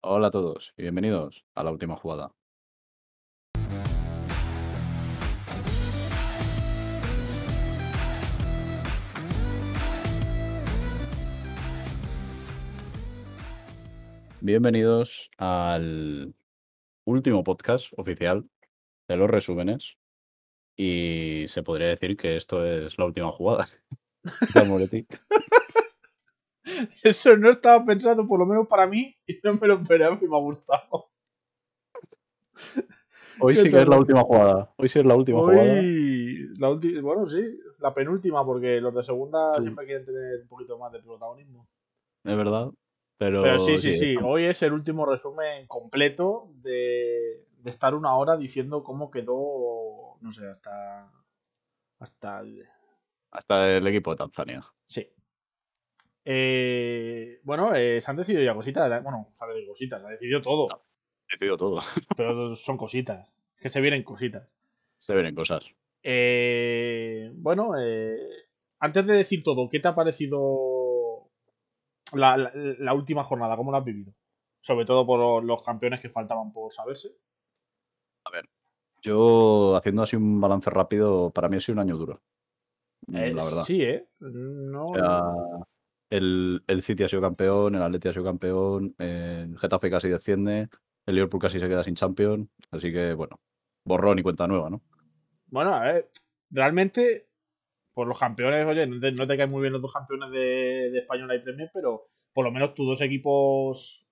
Hola a todos y bienvenidos a la última jugada. Bienvenidos al último podcast oficial de los resúmenes. Y se podría decir que esto es la última jugada. Eso no estaba pensado, por lo menos para mí, y no me lo esperaba y me ha gustado. Hoy sí que es la última jugada. Hoy sí es la última jugada. Hoy, la ulti- bueno, sí, la penúltima, porque los de segunda Sí. siempre quieren tener un poquito más de protagonismo. Es verdad. Pero, Pero sí, sí, sí, hoy es el último resumen completo de, de estar una hora diciendo cómo quedó, no sé, hasta... Hasta... el- Hasta el equipo de Tanzania. Sí. Eh, bueno, eh, se han decidido ya cositas. Bueno, se han decidido cositas, se ha decidido todo. No. Decido todo. Pero son cositas. Que se vienen cositas. Se ven cosas. Eh, bueno, eh, antes de decir todo, ¿qué te ha parecido la, la- la última jornada? ¿Cómo la has vivido? Sobre todo por los campeones que faltaban por saberse. Yo, haciendo así un balance rápido, para mí ha sido un año duro. Mm, Eh, la verdad. Sí, ¿eh? No, O sea, el, el City ha sido campeón, el Atleti ha sido campeón, el Getafe casi desciende, el Liverpool casi se queda sin Champions. Así que, bueno, borrón y cuenta nueva, ¿no? Bueno, a ver, realmente, por los campeones, oye, no te, no te caen muy bien los dos campeones de, de Española y Premier, pero por lo menos tus dos equipos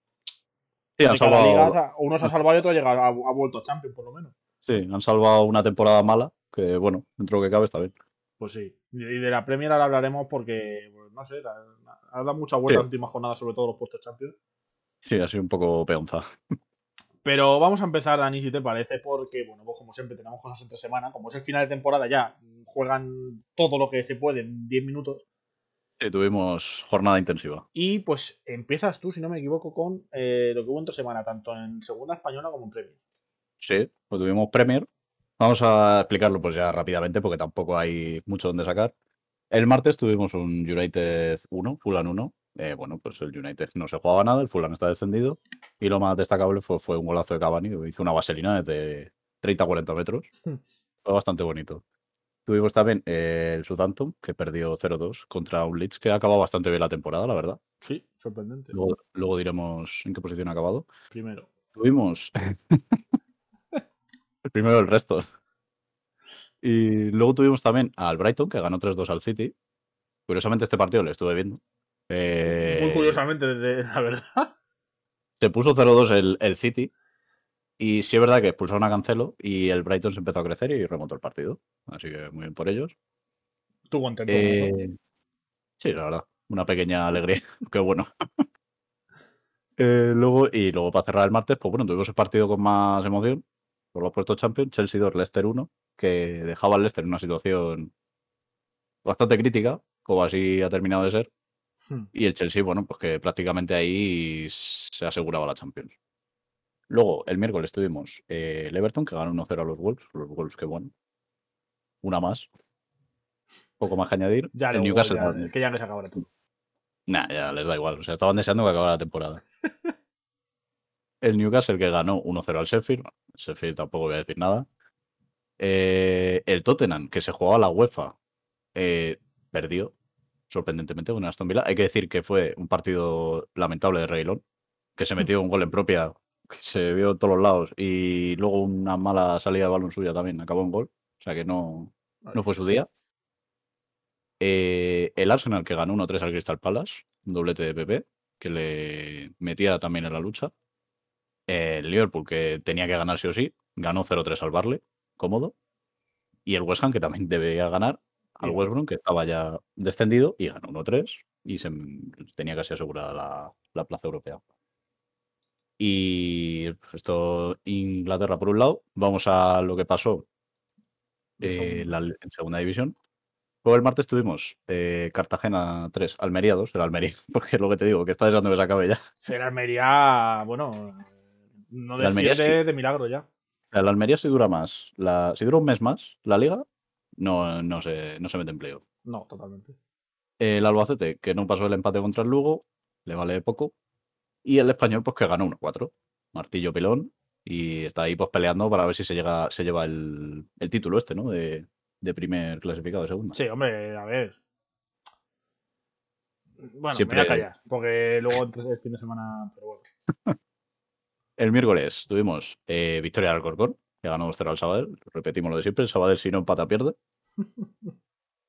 Sí, han salvado, liga, uno se ha salvado y otro ha, llegado, ha, ha vuelto a Champions, por lo menos. sí, han salvado una temporada mala, que bueno, dentro de lo que cabe está bien. Pues sí. Y de la Premier ahora hablaremos porque, pues, no sé, la- ha dado mucha vuelta Sí. la última jornada, sobre todo los puestos Champions. Sí, ha sido un poco peonza. Pero vamos a empezar, Dani, si te parece, porque, bueno, pues como siempre tenemos cosas entre semana. Como es el final de temporada ya, juegan todo lo que se puede en 10 minutos. Sí, tuvimos jornada intensiva. Y pues empiezas tú, si no me equivoco, con eh, lo que hubo entre semana, tanto en Segunda Española como en Premier. Sí, pues tuvimos Premier. Vamos a explicarlo pues ya rápidamente porque tampoco hay mucho donde sacar. El martes tuvimos un United 1, Fulham 1. Eh, bueno, pues el United no se jugaba nada, el Fulham está descendido. Y lo más destacable fue, fue un golazo de Cavani, hizo una vaselina desde 30-40 metros. Hmm. Fue bastante bonito. Tuvimos también eh, el Southampton, que perdió 0-2 contra un Leeds, que ha acabado bastante bien la temporada, la verdad. Sí, sorprendente. Luego, luego diremos en qué posición ha acabado. Primero. Tuvimos el primero del resto. Y luego tuvimos también al Brighton, que ganó 3-2 al City. Curiosamente, este partido lo estuve viendo. Eh, Muy curiosamente, desde, la verdad. Se puso 0-2 el, el City. Y sí es verdad que expulsaron a Cancelo y el Brighton se empezó a crecer y remontó el partido. Así que muy bien por ellos. Tú contento. Eh, sí, la verdad. Una pequeña alegría. Qué bueno. Eh, luego, y luego para cerrar el martes, pues bueno, tuvimos el partido con más emoción. Por los puestos Champions, Chelsea 2, Leicester 1, que dejaba al Leicester en una situación bastante crítica, como así ha terminado de ser. Hmm. Y el Chelsea, bueno, pues que prácticamente ahí se aseguraba la Champions. Luego, el miércoles tuvimos eh, el Everton, que ganó 1-0 a los Wolves. Los Wolves, que bueno. Una más. Poco más que añadir. Ya, el Newcastle. ya, que ya no se acabará todo. Nah, ya les da igual. O sea, estaban deseando que acabara la temporada. El Newcastle que ganó 1-0 al Sheffield. El Sheffield tampoco voy a decir nada. Eh, el Tottenham, que se jugaba la UEFA, eh, perdió sorprendentemente con Aston Villa. Hay que decir que fue un partido lamentable de Reguilón, que se metió un gol en propia, que se vio en todos los lados, y luego una mala salida de balón suya también acabó en gol. O sea que no, no fue su día. Eh, el Arsenal que ganó 1-3 al Crystal Palace, un doblete de PP, que le metía también en la lucha. El Liverpool que tenía que ganar sí o sí, ganó 0-3 al Barley, cómodo. Y el West Ham que también debía ganar al. West Brom, que estaba ya descendido y ganó 1-3 y se tenía casi asegurada la, la plaza europea. Y esto, Inglaterra por un lado. Vamos a lo que pasó eh, la- en segunda división. Luego el martes tuvimos eh, Cartagena 3, Almería 2, el Almería, porque es lo que te digo, que está deseando que se acabe ya. El Almería, bueno, no Almería desciende sí. de milagro ya. El Almería si dura más, la, si dura un mes más, la liga, no, no, se, no se mete en playoff. No, totalmente. El Albacete, que no pasó el empate contra el Lugo, le vale poco. Y el español, pues que ganó 1-4. Martillo pelón. Y está ahí pues peleando para ver si se llega, se lleva el, el título este, ¿no? De, de primer clasificado de segunda. Sí, hombre, a ver. Bueno, Siempre- me voy a callar, porque luego el fin de semana. Pero bueno. El miércoles tuvimos eh, victoria del Alcorcón, que ganó 2-0 al Sabadell. Repetimos lo de siempre, el Sabadell si no empata pierde.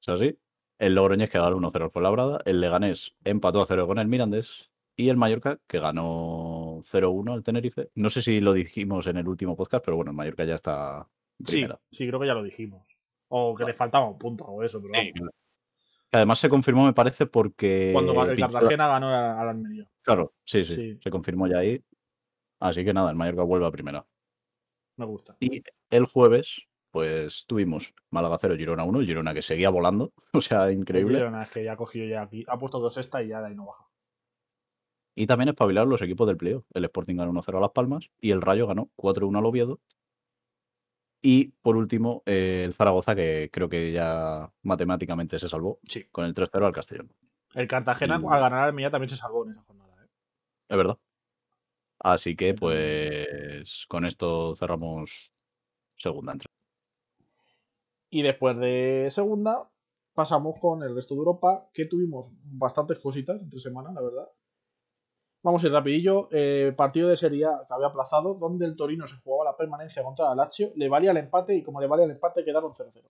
Es así. El Logroñés que ganó 1-0 al Fuenlabrada. El Leganés empató a 0 con el Mirandés. Y el Mallorca que ganó 0-1 al Tenerife. No sé si lo dijimos en el último podcast, pero bueno, el Mallorca ya está en Sí, primera. sí, creo que ya lo dijimos. O que le faltaba un punto o eso, pero Sí, claro. Además se confirmó, me parece, porque... Cuando el pinchó la- Cartagena ganó a- al Almería. Claro, sí, sí, Sí. se confirmó ya ahí. Así que nada, el Mallorca vuelve a primera. Me gusta. Y el jueves, pues tuvimos Málaga 0, Girona 1, Girona que seguía volando, o sea, increíble. Girona, es que ya ha cogido ya aquí. Ha puesto dos esta y ya de ahí no baja. Y también espabilaron los equipos del playoff. El Sporting ganó 1-0 a Las Palmas y el Rayo ganó 4-1 al Oviedo. Y por último, eh, el Zaragoza, que creo que ya matemáticamente se salvó, Sí. con el 3-0 al Castellón. El Cartagena Y- al ganar al Almería también se salvó en esa jornada. ¿eh? Es verdad. Así que, pues, con esto cerramos segunda entrada. Y después de segunda, pasamos con el resto de Europa, que tuvimos bastantes cositas entre semana, la verdad. Vamos a ir rapidillo. Eh, partido de Serie A que había aplazado, donde el Torino se jugaba la permanencia contra el Lazio. Le valía el empate y como le valía el empate quedaron 0-0.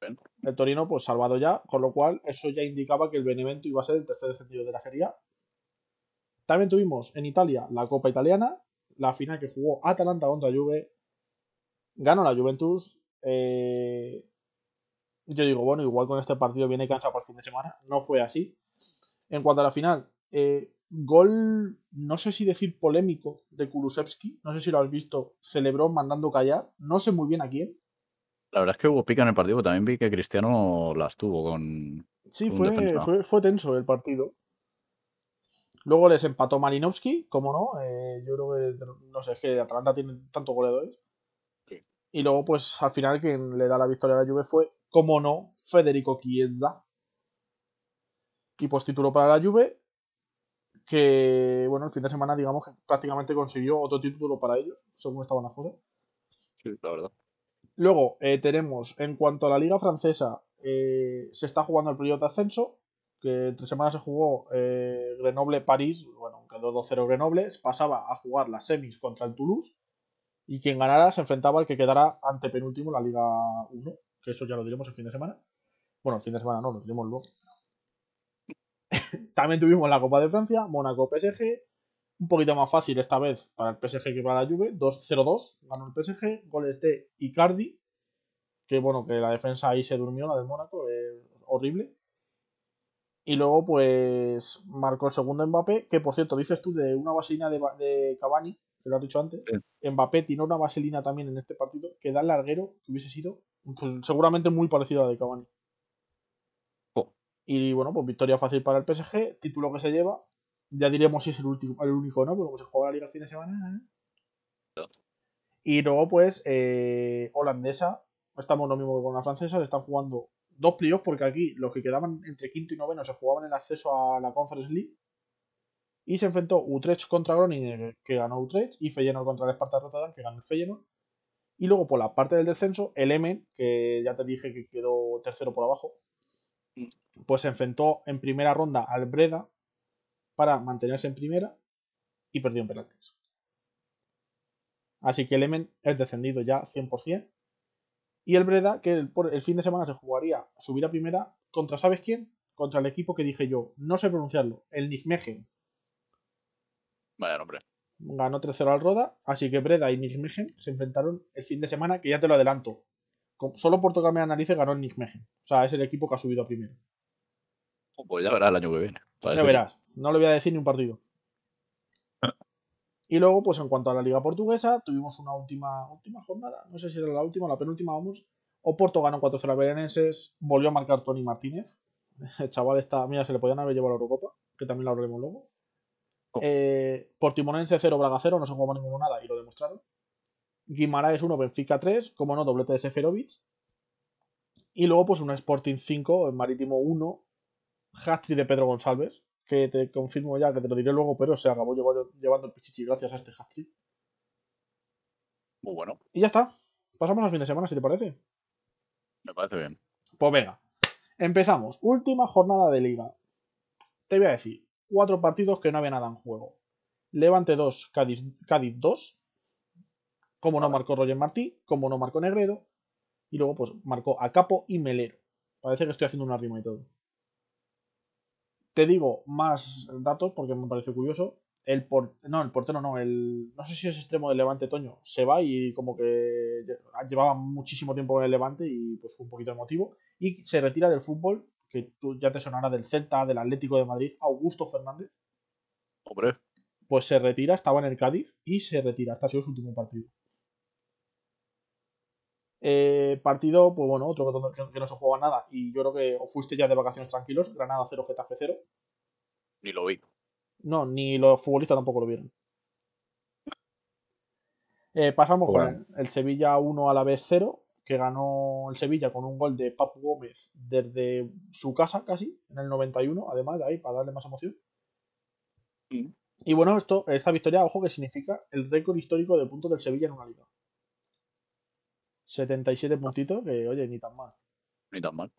Bien. El Torino, pues salvado ya, con lo cual eso ya indicaba que el Benevento iba a ser el tercer descendido de la Serie A. También tuvimos en Italia la Copa Italiana, la final que jugó Atalanta contra Juve. Ganó la Juventus. eh, yo digo, bueno, igual con este partido viene cansado para el fin de semana. No fue así. En cuanto a la final, eh, gol, no sé si decir polémico, de Kulusevski. No sé si lo has visto. Celebró mandando callar. No sé muy bien a quién. La verdad es que hubo pica en el partido, pero también vi que Cristiano las tuvo con... Sí, fue tenso el partido. Luego les empató Malinowski, como no. eh, yo creo que, no sé, es que Atalanta tiene tantos goleadores. Sí. Y luego, pues al final, quien le da la victoria a la Juve fue, como no, Federico Chiesa. Y pues título para la Juve, que, bueno, el fin de semana, digamos que prácticamente consiguió otro título para ellos, según estaban las cosas. Sí, la verdad. Luego eh, tenemos, en cuanto a la liga francesa, eh, se está jugando el periodo de ascenso, que entre semanas se jugó eh, Grenoble-París, bueno, quedó 2-0 Grenoble, pasaba a jugar las semis contra el Toulouse, y quien ganara se enfrentaba al que quedara antepenúltimo en la Liga 1, que eso ya lo diremos el fin de semana. Bueno, el fin de semana no, lo diremos luego. También tuvimos la Copa de Francia, Mónaco-PSG, un poquito más fácil esta vez para el PSG que para la Juve, 2-0-2, ganó el PSG, goles de Icardi, que bueno, que la defensa ahí se durmió, la del Mónaco, eh, horrible. Y luego pues marcó el segundo Mbappé, que por cierto, dices tú de una vaselina de, de Cavani, que lo has dicho antes, Mbappé tiene una vaselina también en este partido, que da el larguero, que hubiese sido pues, seguramente muy parecido a la de Cavani. Oh. Y bueno, pues victoria fácil para el PSG, título que se lleva. Ya diremos si es el, último, el único, ¿no? Porque como se juega la liga el fin de semana. ¿eh? Y luego, pues, eh, holandesa. Estamos lo mismo que con la francesa. Le están jugando dos playoffs porque aquí los que quedaban entre quinto y noveno se jugaban el acceso a la Conference League. Y se enfrentó Utrecht contra Groningen, que ganó Utrecht, y Feyenoord contra el Sparta Rotterdam, que ganó el Feyenoord. Y luego, por la parte del descenso, el Emen, que ya te dije que quedó tercero por abajo, pues se enfrentó en primera ronda al Breda para mantenerse en primera y perdió en penaltis. Así que el Emen es descendido ya 100%. Y el Breda, que el, por- el fin de semana se jugaría subir a primera contra, ¿sabes quién? Contra el equipo que dije yo, no sé pronunciarlo, el Nijmegen. Vaya nombre. Ganó 3-0 al Roda, así que Breda y Nijmegen se enfrentaron el fin de semana, que ya te lo adelanto. Con- solo por tocarme la nariz ganó el Nijmegen. O sea, es el equipo que ha subido a primero. Pues ya verás el año que viene. Ya verás, no le voy a decir ni un partido. Y luego, pues en cuanto a la Liga Portuguesa, tuvimos una última, última jornada, no sé si era la última o la penúltima, vamos. Oporto ganó 4-0 a Belenenses, volvió a marcar Tony Martínez. El chaval está, mira, se le podían haber llevado a la Eurocopa, que también la hablaremos luego. Eh, Portimonense 0, Braga 0, no se jugaba ninguno nada y lo demostraron. Guimaraes 1, Benfica 3, como no, doblete de Seferovic. Y luego, pues un Sporting 5, el Marítimo 1, hat de Pedro González, que te confirmo ya, que te lo diré luego, pero se acabó llevando el Pichichi gracias a este hat Muy bueno. Y ya está. Pasamos al fin de semana, si te parece. Me parece bien. Pues venga. Empezamos. Última jornada de liga. Te voy a decir, cuatro partidos que no había nada en juego. Levante 2, Cádiz, Cádiz 2. Como no marcó Roger Martí, como no marcó Negredo. Y luego, pues, marcó a Capo y Melero. Parece que estoy haciendo una rima y todo. Te digo más datos porque me pareció curioso. El no, el portero no, el no sé si es extremo del Levante Toño, se va y como que llevaba muchísimo tiempo en el Levante y pues fue un poquito emotivo y se retira del fútbol, que tú ya te sonará del Celta, del Atlético de Madrid, Augusto Fernández. Hombre. Pues se retira, estaba en el Cádiz y se retira, hasta ha sido su último partido. Eh, partido, pues bueno, otro que, no se juega nada. Y yo creo que o fuiste ya de vacaciones tranquilos. Granada 0, Getafe 0. Ni lo vi. No, ni los futbolistas tampoco lo vieron. Eh, pasamos con el, Sevilla 1 a la vez 0, que ganó el Sevilla con un gol de Papu Gómez desde su casa casi, en el 91, además, ahí, para darle más emoción. Y bueno, esto, esta victoria, ojo, que significa el récord histórico de puntos del Sevilla en una liga. 77 puntitos, que oye, ni tan mal. Ni tan mal.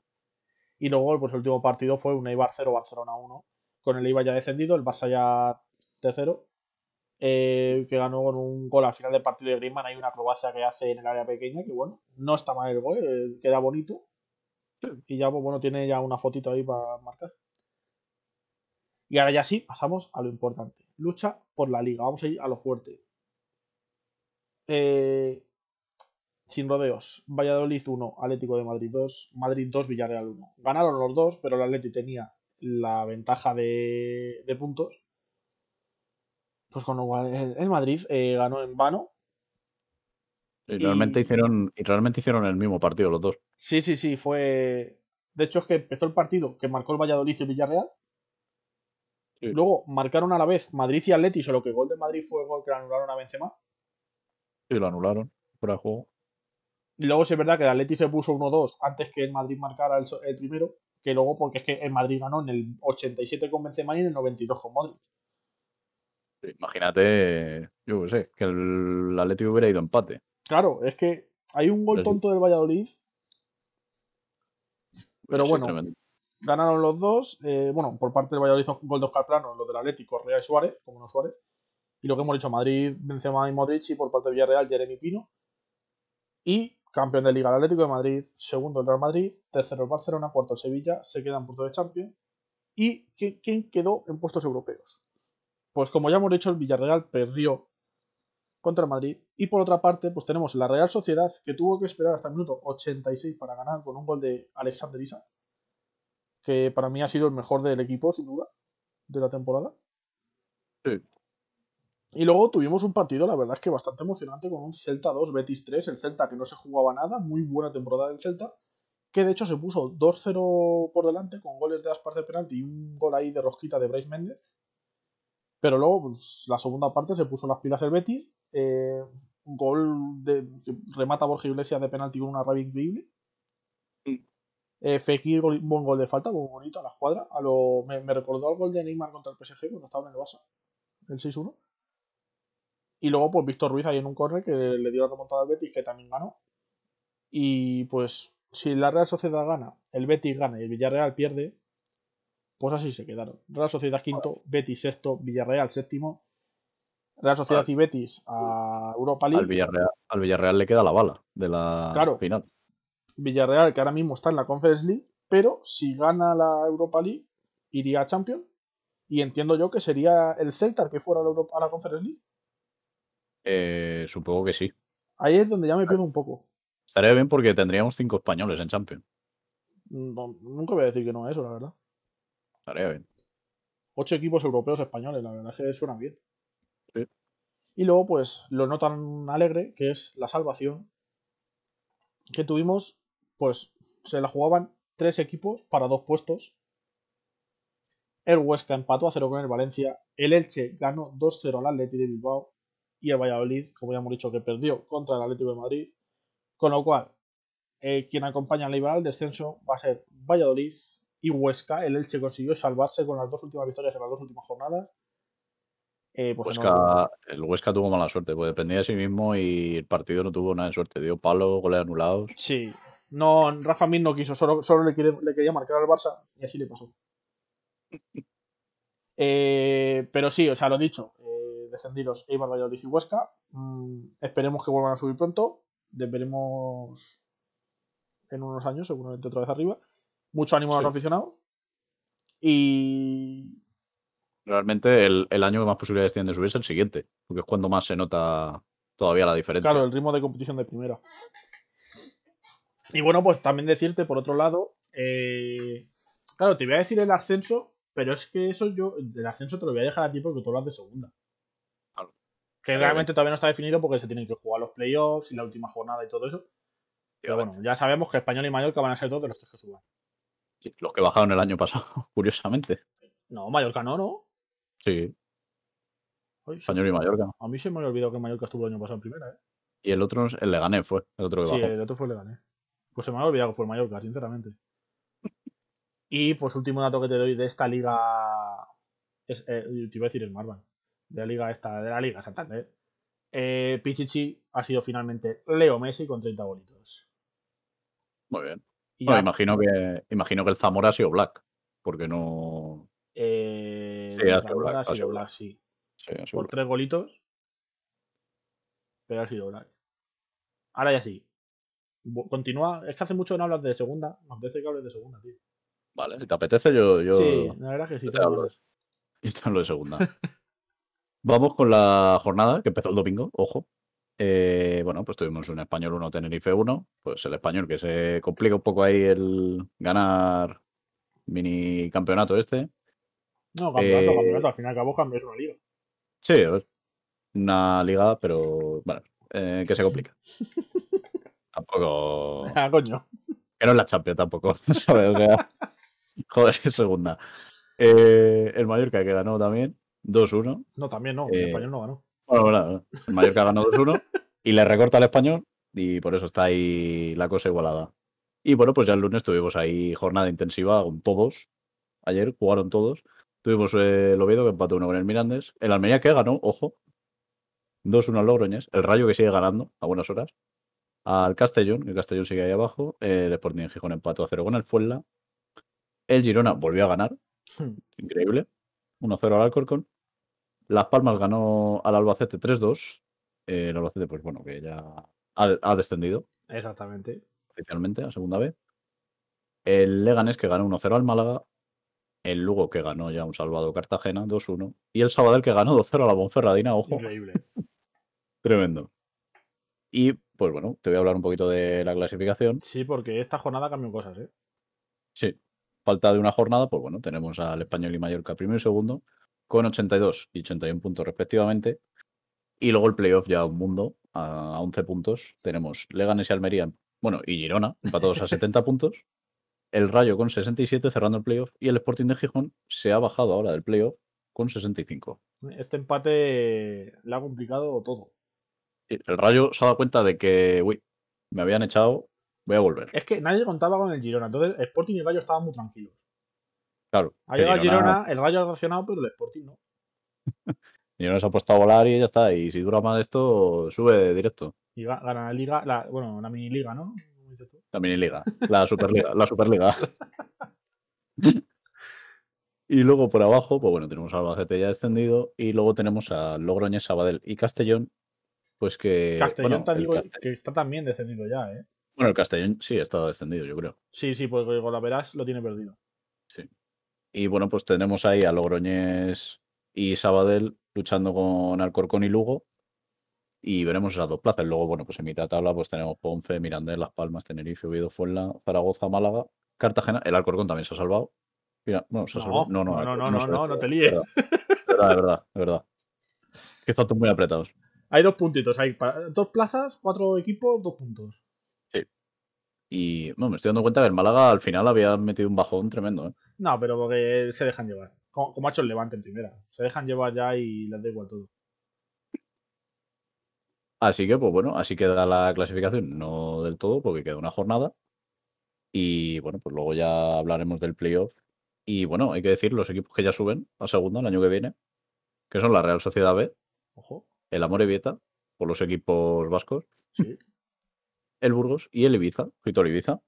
Y luego, pues el último partido fue un Eibar 0, Barcelona 1, con el Eibar ya descendido, el Barça ya tercero, eh, que ganó con un gol al final del partido de Griezmann. Hay una acrobacia que hace en el área pequeña, que bueno, no está mal el gol, eh, queda bonito. Y ya, pues bueno, tiene ya una fotito ahí para marcar. Y ahora ya sí, pasamos a lo importante. Lucha por la liga. Vamos a ir a lo fuerte. Eh, sin rodeos. Valladolid 1, Atlético de Madrid 2, Madrid 2, Villarreal 1. Ganaron los dos, pero el Atlético tenía la ventaja de, puntos. Pues con lo cual el, Madrid eh, ganó en vano. Y realmente, hicieron, y realmente hicieron el mismo partido los dos. Sí, sí, sí, fue... De hecho es que empezó el partido que marcó el Valladolid y el Villarreal. Luego marcaron a la vez Madrid y Atleti, solo que el gol de Madrid fue el gol que anularon a Benzema. Sí, lo anularon fuera de juego. Y luego sí es verdad que el Atleti se puso 1-2 antes que el Madrid marcara el, primero, que luego porque es que el Madrid ganó en el 87 con Benzema y en el 92 con Modric. Imagínate, yo qué sé, que el Atlético hubiera ido empate. Claro, es que hay un gol tonto del Valladolid. Pero bueno, ganaron los dos. Eh, bueno, por parte del Valladolid, gol de Oscar Plano, lo del Atlético, Real Suárez, como no Suárez. Y lo que hemos dicho, Madrid, Benzema y Modric, y por parte de Villarreal, Jeremy Pino. Y campeón de Liga el Atlético de Madrid, segundo el Real Madrid, tercero el Barcelona, cuarto el Sevilla, se queda en punto de Champions. ¿Y quién quedó en puestos europeos? Pues como ya hemos dicho, el Villarreal perdió contra el Madrid. Y por otra parte, pues tenemos la Real Sociedad, que tuvo que esperar hasta el minuto 86 para ganar con un gol de Alexander Isa, que para mí ha sido el mejor del equipo, sin duda, de la temporada. Sí. Y luego tuvimos un partido, la verdad es que bastante emocionante, con un Celta 2, Betis 3. El Celta que no se jugaba nada, muy buena temporada del Celta, que de hecho se puso 2-0 por delante, con goles de Aspar de penalti y un gol ahí de rosquita de Bryce Méndez. Pero luego, pues, la segunda parte se puso las pilas el Betis. Eh, un gol de, que remata Borja Iglesias de penalti con una rabia increíble. Eh, Fekir, buen gol de falta, muy bonito a la escuadra. A lo, me, me, recordó al gol de Neymar contra el PSG cuando estaba en el Barça, el 6-1. Y luego, pues Víctor Ruiz ahí en un corre que le dio la remontada al Betis, que también ganó. Y pues, si la Real Sociedad gana, el Betis gana y el Villarreal pierde, pues así se quedaron. Real Sociedad quinto, Betis sexto, Villarreal séptimo. Real Sociedad y Betis a Europa League. Al Villarreal, al Villarreal le queda la bala de la claro, final. Villarreal, que ahora mismo está en la Conference League, pero si gana la Europa League, iría a Champions. Y entiendo yo que sería el Celta el que fuera a la, Europa, a la Conference League. Eh, supongo que sí. Ahí es donde ya me pierdo un poco. Estaría bien porque tendríamos cinco españoles en Champions. nunca voy a decir que no es eso, la verdad. Estaría bien. Ocho equipos europeos españoles, la verdad es que suena bien. Sí. Y luego, pues, lo no tan alegre, que es la salvación. Que tuvimos, pues, se la jugaban tres equipos para dos puestos. El Huesca empató a cero con el Valencia. El Elche ganó 2-0 al Atleti de Bilbao y el Valladolid, como ya hemos dicho, que perdió contra el Atlético de Madrid. Con lo cual, eh, quien acompaña al Eibar al descenso va a ser Valladolid y Huesca. El Elche consiguió salvarse con las dos últimas victorias en las dos últimas jornadas. Eh, pues Huesca, el Huesca tuvo mala suerte, pues dependía de sí mismo y el partido no tuvo nada de suerte. Dio palo, goles anulados. Sí. No, Rafa Mir no quiso, solo, solo le, le, quería marcar al Barça y así le pasó. Eh, pero sí, o sea, lo dicho, descendidos Eibar, Valladolid y Huesca. Mm, esperemos que vuelvan a subir pronto. Les veremos en unos años, seguramente otra vez arriba. Mucho ánimo a los aficionados. Y. Realmente el, año que más posibilidades tienen de subir es el siguiente, porque es cuando más se nota todavía la diferencia. Claro, el ritmo de competición de primera. Y bueno, pues también decirte, por otro lado, eh, claro, te voy a decir el ascenso, pero es que eso yo, el ascenso te lo voy a dejar a ti porque tú hablas de segunda. Que realmente todavía no está definido porque se tienen que jugar los playoffs y la última jornada y todo eso. Pero bueno, ya sabemos que Español y Mallorca van a ser dos de los tres que suban. Sí, los que bajaron el año pasado, curiosamente. No, Mallorca no, ¿no? Sí. Español y Mallorca. A mí se me ha olvidado que Mallorca estuvo el año pasado en primera, ¿eh? Y el otro, el Leganés fue, el otro que bajó. Sí, el otro fue el Leganés. Pues se me ha olvidado que fue el Mallorca, sinceramente. Y pues último dato que te doy de esta liga. Es, eh, te iba a decir el Marvan. De la liga esta, de la liga Santander. Eh, Pichichi ha sido finalmente Leo Messi con 30 bolitos. Muy bien. imagino, que, imagino que el Zamora ha sido Black. Porque no. Eh, sí, ha sido Black, ha sido Black, sí. Por tres golitos. Pero ha sido Black. Ahora ya sí. Continúa. Es que hace mucho que no hablas de segunda. Me apetece que hables de segunda, tío. Vale, si te apetece, yo. yo sí, la verdad que sí. Te hablo. Y esto lo de segunda. Vamos con la jornada que empezó el domingo, ojo. Eh, bueno, pues tuvimos un español 1, Tenerife 1. Pues el español que se complica un poco ahí el ganar mini campeonato este. No, campeonato, eh, campeonato. Al fin y cabo es una liga. Sí, a ver. Una liga, pero bueno, eh, que se complica. tampoco. Ah, coño. Que no es la Champions tampoco, ¿sabes? O sea, joder, segunda. Eh, el Mallorca que ganó también, 2-1. No, también no, el eh, español no ganó. Bueno, bueno, el Mallorca ganó 2-1 y le recorta al español y por eso está ahí la cosa igualada. Y bueno, pues ya el lunes tuvimos ahí jornada intensiva con todos. Ayer jugaron todos. Tuvimos el Oviedo que empató uno con el Mirandés. El Almería que ganó, ojo, 2-1 al Logroñés. El Rayo que sigue ganando a buenas horas al Castellón. El Castellón sigue ahí abajo. El Sporting Gijón empató a 0 con el Fuenla. El Girona volvió a ganar. Hmm. Increíble. 1-0 al Alcorcón. Las Palmas ganó al Albacete 3-2. el Albacete, pues bueno, que ya ha, descendido. Exactamente. Oficialmente, a segunda vez. El Leganés que ganó 1-0 al Málaga. El Lugo que ganó ya un salvado Cartagena 2-1. Y el Sabadell que ganó 2-0 a la Bonferradina, ojo. Increíble. Tremendo. Y pues bueno, te voy a hablar un poquito de la clasificación. Sí, porque esta jornada cambió cosas, ¿eh? Sí. Falta de una jornada, pues bueno, tenemos al Español y Mallorca primero y segundo, con 82 y 81 puntos respectivamente. Y luego el playoff ya un mundo, a 11 puntos. Tenemos Leganes y Almería, bueno, y Girona, empatados a 70 puntos. El Rayo con 67 cerrando el playoff. Y el Sporting de Gijón se ha bajado ahora del playoff con 65. Este empate le ha complicado todo el Rayo se ha dado cuenta de que, uy, me habían echado, voy a volver. Es que nadie contaba con el Girona, entonces Sporting y el Rayo estaban muy tranquilos. Claro. Ha llegado Girona, el Rayo ha reaccionado, pero el Sporting no. Girona se ha puesto a volar y ya está. Y si dura más esto, sube directo. Y gana la liga, la, bueno, una mini liga, ¿no? La mini liga, la superliga, la superliga. y luego por abajo, pues bueno, tenemos a Albacete ya extendido y luego tenemos a Logroñez, Sabadell y Castellón pues que. Castellón que está también descendido ya, ¿eh? Bueno, el Castellón sí está descendido, yo creo. Sí, sí, porque con la Verás lo tiene perdido. Y bueno, pues tenemos ahí a Logroñés y Sabadell luchando con Alcorcón y Lugo. Y veremos esas dos plazas. Luego, bueno, pues en mitad de tabla pues tenemos Ponce, Mirandés, Las Palmas, Tenerife, Oviedo, Fuenla, Zaragoza, Málaga, Cartagena. El Alcorcón también se ha salvado. Mira, bueno, se ha salvado. No, no, no, no, no, no, no, te líes. Es verdad, es verdad, es verdad. Que están muy apretados. Hay dos puntitos, hay dos plazas, cuatro equipos, dos puntos. Y no, me estoy dando cuenta que el Málaga al final había metido un bajón tremendo. ¿eh? No, pero porque se dejan llevar. Como, ha hecho el Levante en primera. Se dejan llevar ya y les da igual todo. Así que, pues bueno, así queda la clasificación. No del todo, porque queda una jornada. Y bueno, pues luego ya hablaremos del playoff. Y bueno, hay que decir los equipos que ya suben a segunda el año que viene, que son la Real Sociedad B, Ojo. el Amorebieta, por los equipos vascos, Sí. El Burgos y el Ibiza, Vitor Ibiza.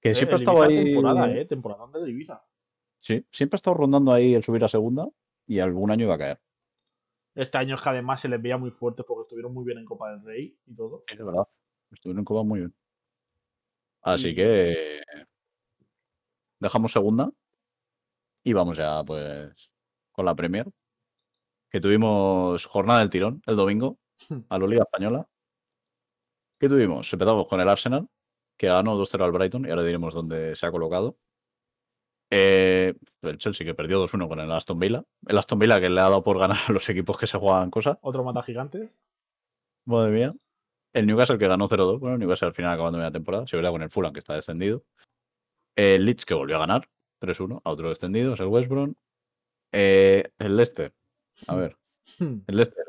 Que Eh, siempre ha estado ahí. Temporada, ¿eh? Temporada de Ibiza. Sí, siempre ha estado rondando ahí el subir a segunda y algún año iba a caer. Este año es que además se les veía muy fuertes porque estuvieron muy bien en Copa del Rey y todo. Es verdad. Estuvieron en Copa muy bien. Así Y- que dejamos segunda y vamos ya pues con la Premier. Que tuvimos jornada del tirón el domingo a la Liga Española. ¿Qué tuvimos? Empezamos con el Arsenal, que ganó 2-0 al Brighton y ahora diremos dónde se ha colocado. Eh, el Chelsea que perdió 2-1 con el Aston Villa. El Aston Villa que le ha dado por ganar a los equipos que se juegan cosas. Otro mata gigantes. Madre mía. El Newcastle que ganó 0-2. Bueno, el Newcastle al final acabando media temporada. Se verá con el Fulham que está descendido. El Leeds que volvió a ganar 3-1 a otro descendido. Es el West Brom. Eh, el Leicester. A ver. El Leicester.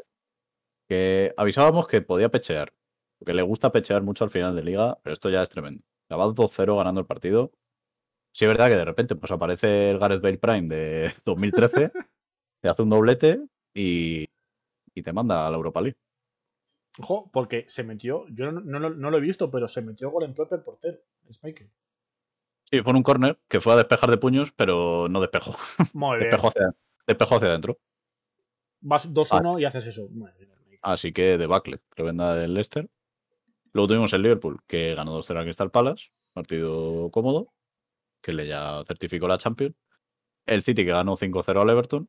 Que avisábamos que podía pechear. Porque le gusta pechear mucho al final de liga. Pero esto ya es tremendo. La va 2-0 ganando el partido. Sí, es verdad que de repente pues aparece el Gareth Bale Prime de 2013. te hace un doblete y, y te manda a la Europa League. Ojo, porque se metió, yo no, no lo- no lo he visto, pero se metió gol en propio el portero, Spiker. Sí, fue en un córner que fue a despejar de puños, pero no despejó. Muy bien. Despejó hacia, despejó hacia adentro. Vas 2-1 y haces eso. Madre. Así que debacle, tremenda del Leicester. Luego tuvimos el Liverpool, que ganó 2-0 al Crystal Palace, partido cómodo, que le ya certificó la Champions. El City, que ganó 5-0 al Everton,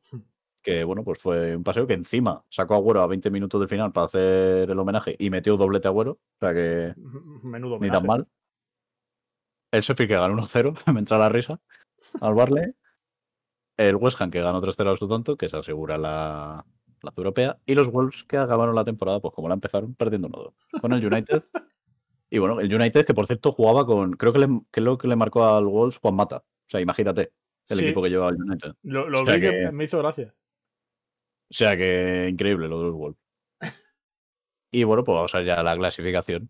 que bueno, pues fue un paseo que encima sacó a Agüero a 20 minutos del final para hacer el homenaje y metió doblete a Agüero, o sea que Menudo ni tan mal. El Sheffield, que ganó 1-0, me entra la risa, al Barley. El West Ham, que ganó 3-0 al Southampton, que se asegura la, la europea. Y los Wolves, que acabaron la temporada, pues como la empezaron, perdiendo 1-2. Con el United. y bueno, el United, que por cierto jugaba con. Creo que, le, que lo que le marcó al Wolves Juan Mata. O sea, imagínate el Sí. equipo que lleva el United. Lo, lo O sea vi que que- me hizo gracia. O sea que increíble lo de los Wolves. Y bueno, pues vamos a ya a la clasificación.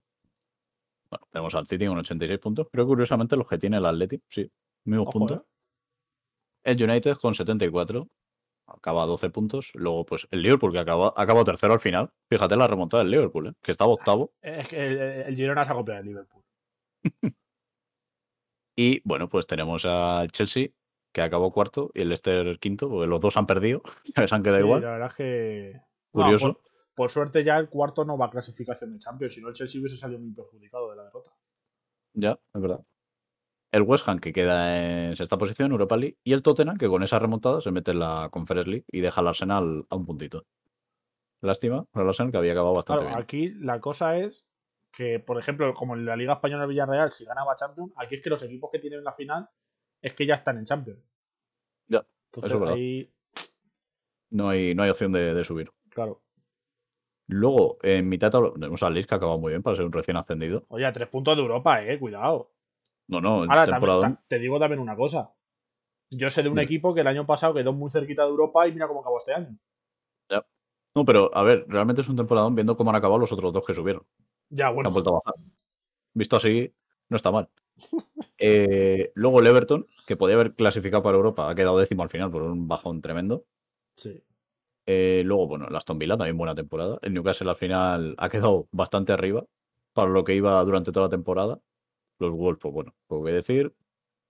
Bueno, tenemos al City con 86 puntos. Creo que curiosamente los que tiene el Athletic, sí, mismos Ojo, puntos. ¿eh? El United con 74, acaba a 12 puntos. Luego, pues el Liverpool que acaba, acabó tercero al final. Fíjate la remontada del Liverpool, ¿eh? que estaba octavo. Es que el, el Girona se ha copiado del Liverpool. Y bueno, pues tenemos al Chelsea que acabó cuarto y el Leicester quinto, porque los dos han perdido, les han quedado Sí, igual. La verdad es que. No, Curioso. por, por suerte ya el cuarto no va a clasificación de Champions, si no el Chelsea hubiese salido muy perjudicado de la derrota. Ya, es verdad. El West Ham que queda en sexta posición, Europa League, y el Tottenham que con esa remontada se mete en la Conference League y deja al Arsenal a un puntito. Lástima para el Arsenal que había acabado bastante Claro, bien. aquí la cosa es que, por ejemplo, como en la Liga Española Villarreal, si ganaba Champions, aquí es que los equipos que tienen la final es que ya están en Champions. Ya, Entonces eso es verdad. ahí, No hay, no hay opción de, de subir. claro. Luego, en mitad tenemos al Leeds que ha acabado muy bien para ser un recién ascendido. Oye, a tres puntos de Europa, eh, cuidado. No, no, Ahora, temporada. te digo también una cosa. Yo sé de un equipo que el año pasado quedó muy cerquita de Europa y mira cómo acabó este año. No, pero a ver, realmente es un temporadón viendo cómo han acabado los otros dos que subieron. Ya, bueno. han vuelto a bajar. Visto así, no está mal. Eh, luego el Everton, que podía haber clasificado para Europa, ha quedado décimo al final por un bajón tremendo. Sí. Eh, luego, bueno, el Aston Villa también buena temporada. El Newcastle al final ha quedado bastante arriba para lo que iba durante toda la temporada. Los Wolves, pues bueno, poco que decir.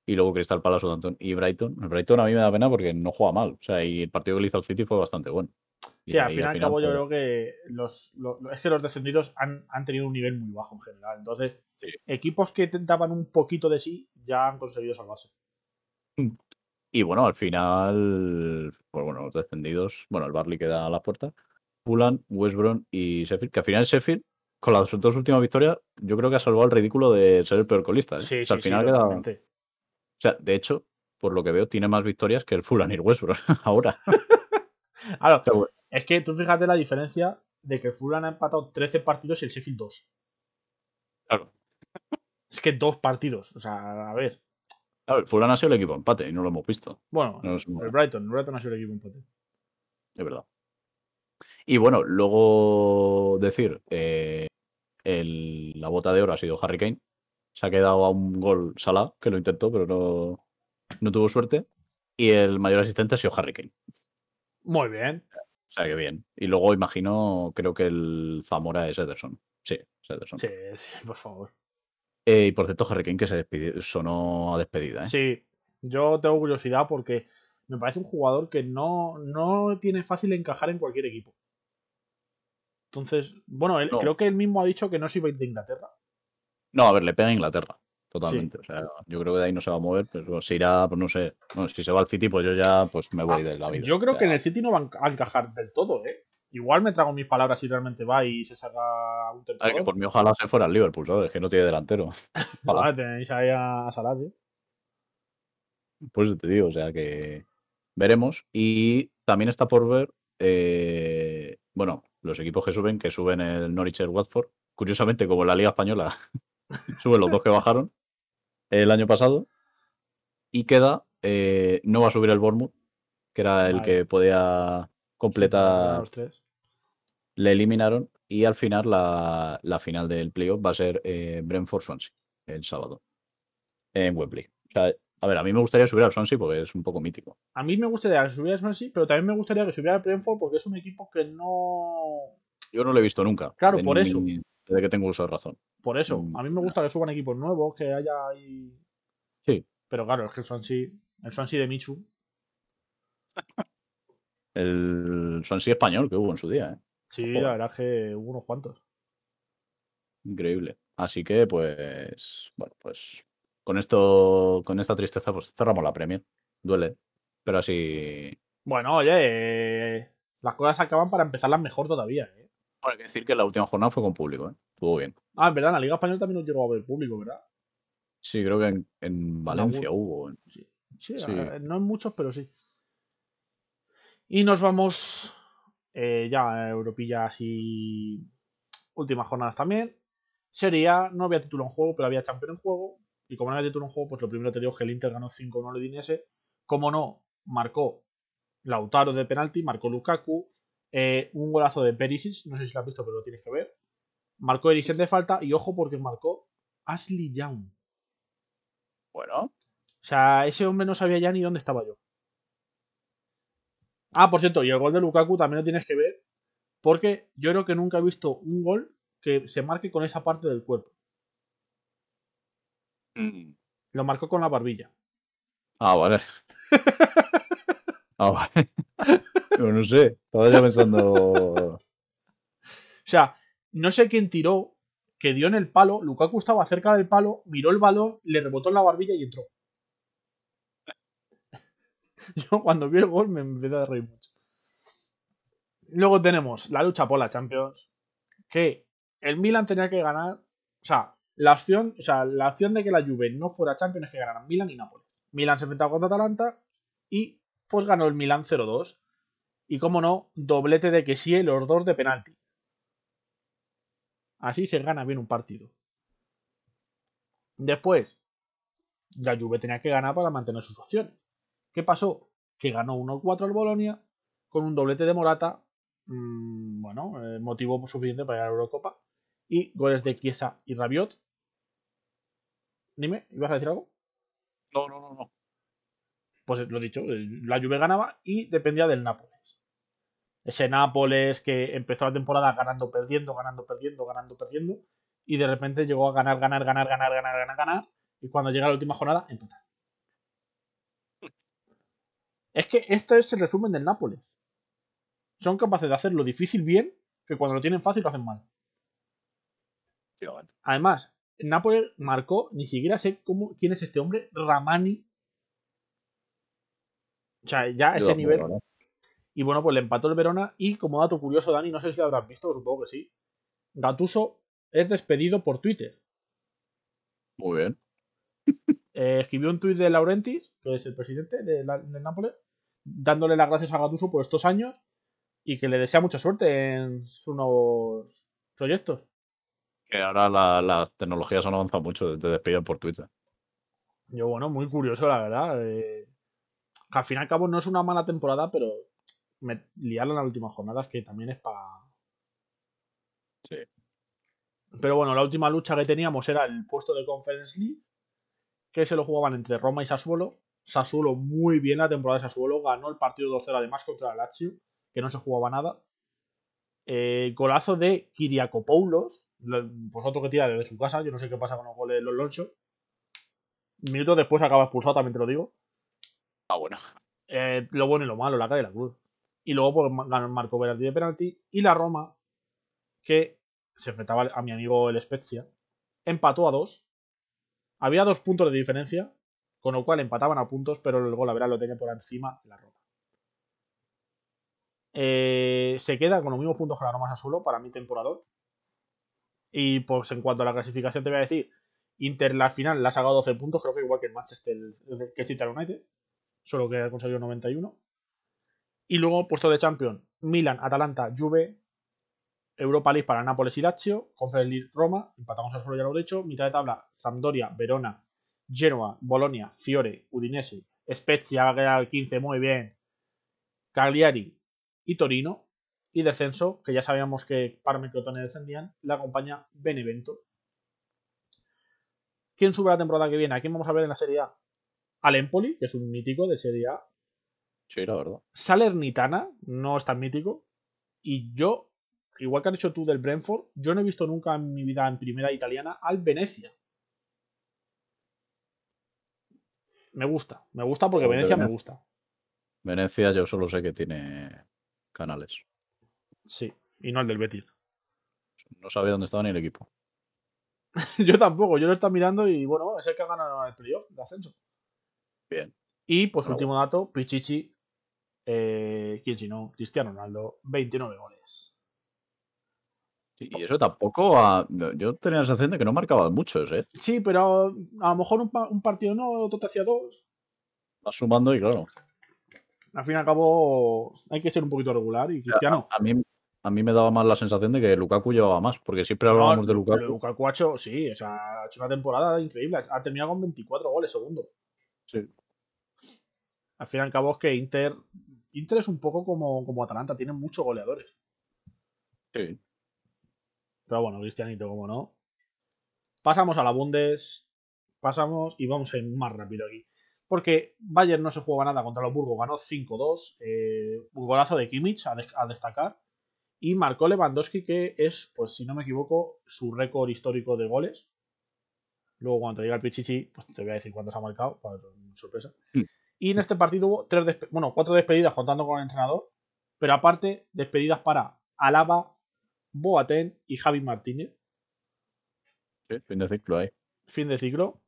Y luego Crystal Palace, Southampton y Brighton. El Brighton a mí me da pena porque no juega mal. O sea, y el partido que le hizo al City fue bastante bueno. Y Sí, al ahí, fin y al cabo yo pues, creo que los, los- es que los descendidos han, han tenido un nivel muy bajo en general. Entonces, Sí. equipos que tentaban un poquito de sí ya han conseguido salvarse. Y bueno, al final, pues bueno, los descendidos, bueno, el Barley queda a la puerta. Fulham, West Brom y Sheffield, que al final Sheffield, con las dos últimas victorias, yo creo que ha salvado el ridículo de ser el peor colista. ¿eh? Sí, O sea, sí, al sí, queda. O sea, de hecho, por lo que veo, tiene más victorias que el Fulham y el West Brom ahora. Claro, bueno, es que tú fíjate la diferencia de que el Fulham ha empatado 13 partidos y el Sheffield 2. claro. Es que dos partidos. O sea, a ver. Claro, el Fulham ha sido el equipo empate y no lo hemos visto. Bueno, No el Brighton. El Brighton ha sido el equipo empate. Es verdad. Y bueno, luego decir, eh, el- la bota de oro ha sido Harry Kane, Se ha quedado a un gol Salah, que lo intentó, pero no, no tuvo suerte. Y el mayor asistente ha sido Harry Kane. Muy bien. O sea que bien. Y luego imagino, creo que el Zamora es Ederson. Sí, es Ederson. Sí, sí, por favor. Eh, y por cierto, Harry Kane que se despidió, sonó a despedida. ¿eh? Sí, yo tengo curiosidad porque me parece un jugador que no, no tiene fácil encajar en cualquier equipo. Entonces, bueno, él, No. creo que él mismo ha dicho que no se iba a ir de Inglaterra. No, a ver, le pega a Inglaterra. Totalmente. O sea, yo creo que de ahí no se va a mover, pero se irá, pues no sé. Bueno, si se va al City, pues yo ya pues me voy Ah, de la vida. Yo creo O que en el City no va a enca- a encajar del todo, ¿eh? Igual me trago mis palabras si realmente va y se saca un a ver, que por mí ojalá se fuera al Liverpool, ¿sabes? Es que no tiene delantero. Ojalá. Vale, tenéis ahí a Salah, tío. Pues eso te digo, o sea que veremos. Y también está por ver, eh, bueno, los equipos que suben, que suben el Norwich y el Watford. Curiosamente, como la Liga Española, suben los dos que bajaron el año pasado. Y queda, eh, no va a subir el Bournemouth, que era el que podía completar, tres. le eliminaron. Y al final, la, la final del playoff va a ser eh, Brentford-Swansea, el sábado, en Wembley. O sea, a ver, a mí me gustaría subir al Swansea porque es un poco mítico. A mí me gustaría que subiera el Swansea, pero también me gustaría que subiera el Brentford porque es un equipo que no. Yo no lo he visto nunca. Claro, por eso. ni- Desde que tengo uso de razón. Por eso, Mm, a mí me gusta que suban equipos nuevos, que haya ahí. Sí. Pero claro, es que el Swansea, el Swansea de Michu. El Swansea español que hubo en su día, ¿eh? Sí, Joder. la verdad es que hubo unos cuantos. Increíble. Así que, pues, bueno, pues con esto, con esta tristeza, pues cerramos la Premier. Duele. Pero así. Bueno, oye, eh, las cosas acaban para empezarlas mejor todavía, ¿eh? Bueno, hay que decir que la última jornada fue con público, ¿eh? Estuvo bien. Ah, en verdad, en la Liga Española también nos llegó a ver público, ¿verdad? Sí, creo que en, en Valencia hubo. Sí, sí, Sí. eh, no en muchos, pero sí. Y nos vamos eh, ya a Europillas y últimas jornadas también. Sería, no había título en juego, pero había Champions en juego. Y como no había título en juego, pues lo primero te digo es que el Inter ganó 5-1 al Udinese. Como no, marcó Lautaro de penalti, marcó Lukaku, eh, un golazo de Perisic, no sé si lo has visto, pero lo tienes que ver. Marcó Eriksen de falta y ojo porque marcó Ashley Young. Bueno, O sea, ese hombre no sabía ya ni dónde estaba yo. Ah, por cierto, y el gol de Lukaku también lo tienes que ver. Porque yo creo que nunca he visto un gol que se marque con esa parte del cuerpo. Mm, Lo marcó con la barbilla. Ah, vale. Ah, vale. Pero no sé. Estaba ya pensando. O sea, no sé quién tiró, que dio en el palo. Lukaku estaba cerca del palo, miró el balón, le rebotó en la barbilla y entró. Yo cuando vi el gol me empecé a reír mucho. Luego tenemos la lucha por la Champions. Que el Milan tenía que ganar. O sea, la opción, o sea, la opción de que la Juve no fuera Champions es que ganaran Milan y Nápoles. Milan se enfrentaba contra Atalanta y pues ganó el Milan 0-2. Y como no, doblete de Kessie, los dos de penalti. Así se gana bien un partido. Después, la Juve tenía que ganar para mantener sus opciones. ¿Qué pasó? Que ganó 1-4 al Bolonia con un doblete de Morata. mmm, bueno, eh, motivo suficiente para ir a la Eurocopa. Y goles de Chiesa y Rabiot. Dime, ¿ibas a decir algo? No, no, no, no. Pues lo dicho, eh, la Juve ganaba y dependía del Nápoles. Ese Nápoles que empezó la temporada ganando, perdiendo, ganando, perdiendo, ganando, perdiendo. Y de repente llegó a ganar, ganar, ganar, ganar, ganar, ganar, ganar. Y cuando llega la última jornada, empatar. Es que esto es el resumen del Nápoles. Son capaces de hacer lo difícil bien, que cuando lo tienen fácil lo hacen mal. Además, Nápoles marcó, ni siquiera sé cómo, quién es este hombre, Ramani. O sea, ya a ese nivel. Y bueno, pues le empató el Verona. Y como dato curioso, Dani, no sé si lo habrás visto, supongo que sí. Gatuso es despedido por Twitter. Muy bien. Eh, escribió un tuit de Laurentis, que es el presidente de la- del Nápoles, dándole las gracias a Gatuso por estos años y que le desea mucha suerte en sus nuevos proyectos. Que ahora la- las tecnologías han avanzado mucho. Te despiden por Twitter. Yo, bueno, muy curioso, la verdad. eh, al fin y al cabo no es una mala temporada, pero me, liarla en las últimas jornadas, que también es para. Sí. Pero bueno, la última lucha que teníamos era el puesto de Conference League, que se lo jugaban entre Roma y Sassuolo. Sassuolo muy bien la temporada de Sassuolo, ganó el partido 2-0 además contra el Lazio, que no se jugaba nada. Eh, golazo de Kiriakopoulos, pues otro que tira desde su casa, yo no sé qué pasa con los goles de los Loncho. Minutos después acaba expulsado, también te lo digo. Ah, bueno. Eh, lo bueno y lo malo, la cara y la cruz. Y luego pues, ganó Marco Verratti de penalti. Y la Roma, que se enfrentaba a mi amigo el Spezia, empató a dos. Había dos puntos de diferencia, con lo cual empataban a puntos, pero el gol, la verdad, lo tenía por encima la Roma. Eh, se queda con los mismos puntos que la Roma solo para mi temporada. Y pues en cuanto a la clasificación te voy a decir, Inter la final la ha sacado 12 puntos, creo que igual que el Manchester, que City United, solo que ha conseguido 91. Y luego puesto de champion, Milan, Atalanta, Juve, Europa League para Nápoles y Lazio, Conference Roma, empatamos a solo ya lo he dicho, mitad de tabla, Sampdoria, Verona, Genoa, Bolonia, Fiore, Udinese, Spezia, que al 15, muy bien, Cagliari y Torino, y descenso, que ya sabíamos que Parma y Crotone descendían, la acompaña Benevento. ¿Quién sube la temporada que viene? ¿A quién vamos a ver en la Serie A? Al Empoli, que es un mítico de Serie A. Sí, la verdad. Salernitana, no es tan mítico. Y yo, igual que has dicho tú del Brentford, yo no he visto nunca en mi vida en primera italiana al Venecia. Me gusta, me gusta porque Venecia me gusta. Venecia yo solo sé que tiene canales. Sí, y no el del Betis. No sabía dónde estaba ni el equipo. yo tampoco, yo lo estaba mirando y bueno, es el que ha ganado el playoff de ascenso. Bien. Y pues último dato, Pichichi, eh, ¿quién si no? Cristiano Ronaldo, 29 goles. y eso tampoco. yo tenía la sensación de que no marcaba muchos, ¿eh? Sí, pero a lo mejor un, partido no, otro te hacía dos. Va sumando y claro. Al fin y al cabo, hay que ser un poquito regular y Cristiano. A, mí, a mí me daba más la sensación de que Lukaku llevaba más, porque siempre hablábamos de Lukaku. Lukaku ha hecho, sí, o sea, ha hecho una temporada increíble. Ha terminado con 24 goles segundo. Sí. Al fin y al cabo es que Inter. Inter es un poco como, como Atalanta, tiene muchos goleadores. Sí. Pero bueno, Cristianito, como no. Pasamos a la Bundes. Pasamos y vamos a ir más rápido aquí. Porque Bayern no se juega nada contra los Burgos, ganó 5-2. Eh, un golazo de Kimmich a, a, destacar. Y marcó Lewandowski, que es, pues si no me equivoco, su récord histórico de goles. Luego, cuando te diga el Pichichi, pues te voy a decir cuántos ha marcado, para sorpresa. Y en este partido hubo tres bueno, cuatro despedidas contando con el entrenador, pero aparte, despedidas para Alaba, Boateng y Javi Martínez. Sí, fin de ciclo ahí. Fin de ciclo.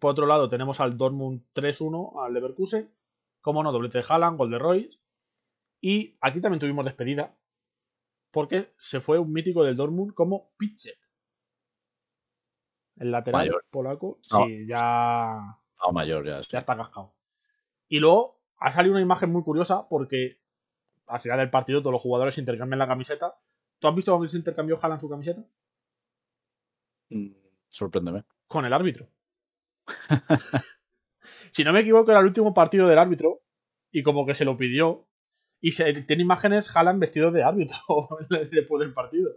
Por otro lado, tenemos al Dortmund 3-1 al Leverkusen. Como no, doblete de Haaland, gol de Royce. Y aquí también tuvimos despedida. Porque se fue un mítico del Dortmund como Pitzek. El lateral polaco. sí, ya. mayor, ya. Ya está cascado. Y luego ha salido una imagen muy curiosa porque al final del partido todos los jugadores intercambian la camiseta. ¿Tú has visto cómo se intercambió Haaland su camiseta? Mm, sorpréndeme. Con el árbitro. si no me equivoco, era el último partido del árbitro y como que se lo pidió. Y se, tiene imágenes Haaland vestido de árbitro después del partido.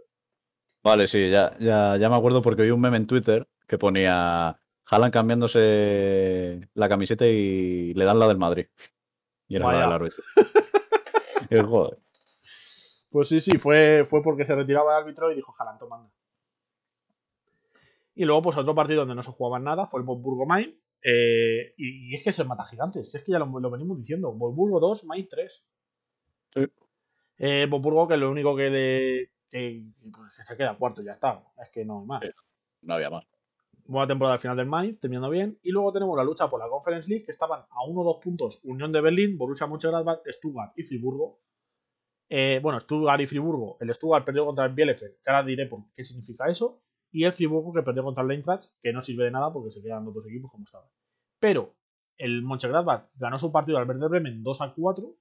Vale, sí, ya, ya, ya me acuerdo porque vi un meme en Twitter que ponía Haaland cambiándose la camiseta y le dan la del Madrid. Y era la del árbitro. el joder. Pues sí, sí, fue, fue porque se retiraba el árbitro y dijo Haaland, tomando. Y luego, pues otro partido donde no se jugaba nada fue el Bosburgo Main. Eh, y, es que se mata gigantes. Es que ya lo, venimos diciendo. Bosburgo 2, Main 3. Sí. Eh, que lo único que, le, pues, que, se queda cuarto, ya está. Es que no hay más. no había más. Buena temporada al final del Mainz, terminando bien. Y luego tenemos la lucha por la Conference League, que estaban a 1 o 2 puntos Unión de Berlín, Borussia Mönchengladbach, Stuttgart y Friburgo. Eh, bueno, Stuttgart y Friburgo. El Stuttgart perdió contra el Bielefeld, que ahora diré por qué significa eso y el Friburgo que perdió contra el Eintracht, que no sirve de nada porque se quedan los dos equipos como estaban. Pero el Mönchengladbach ganó su partido al Werder Bremen 2 a 4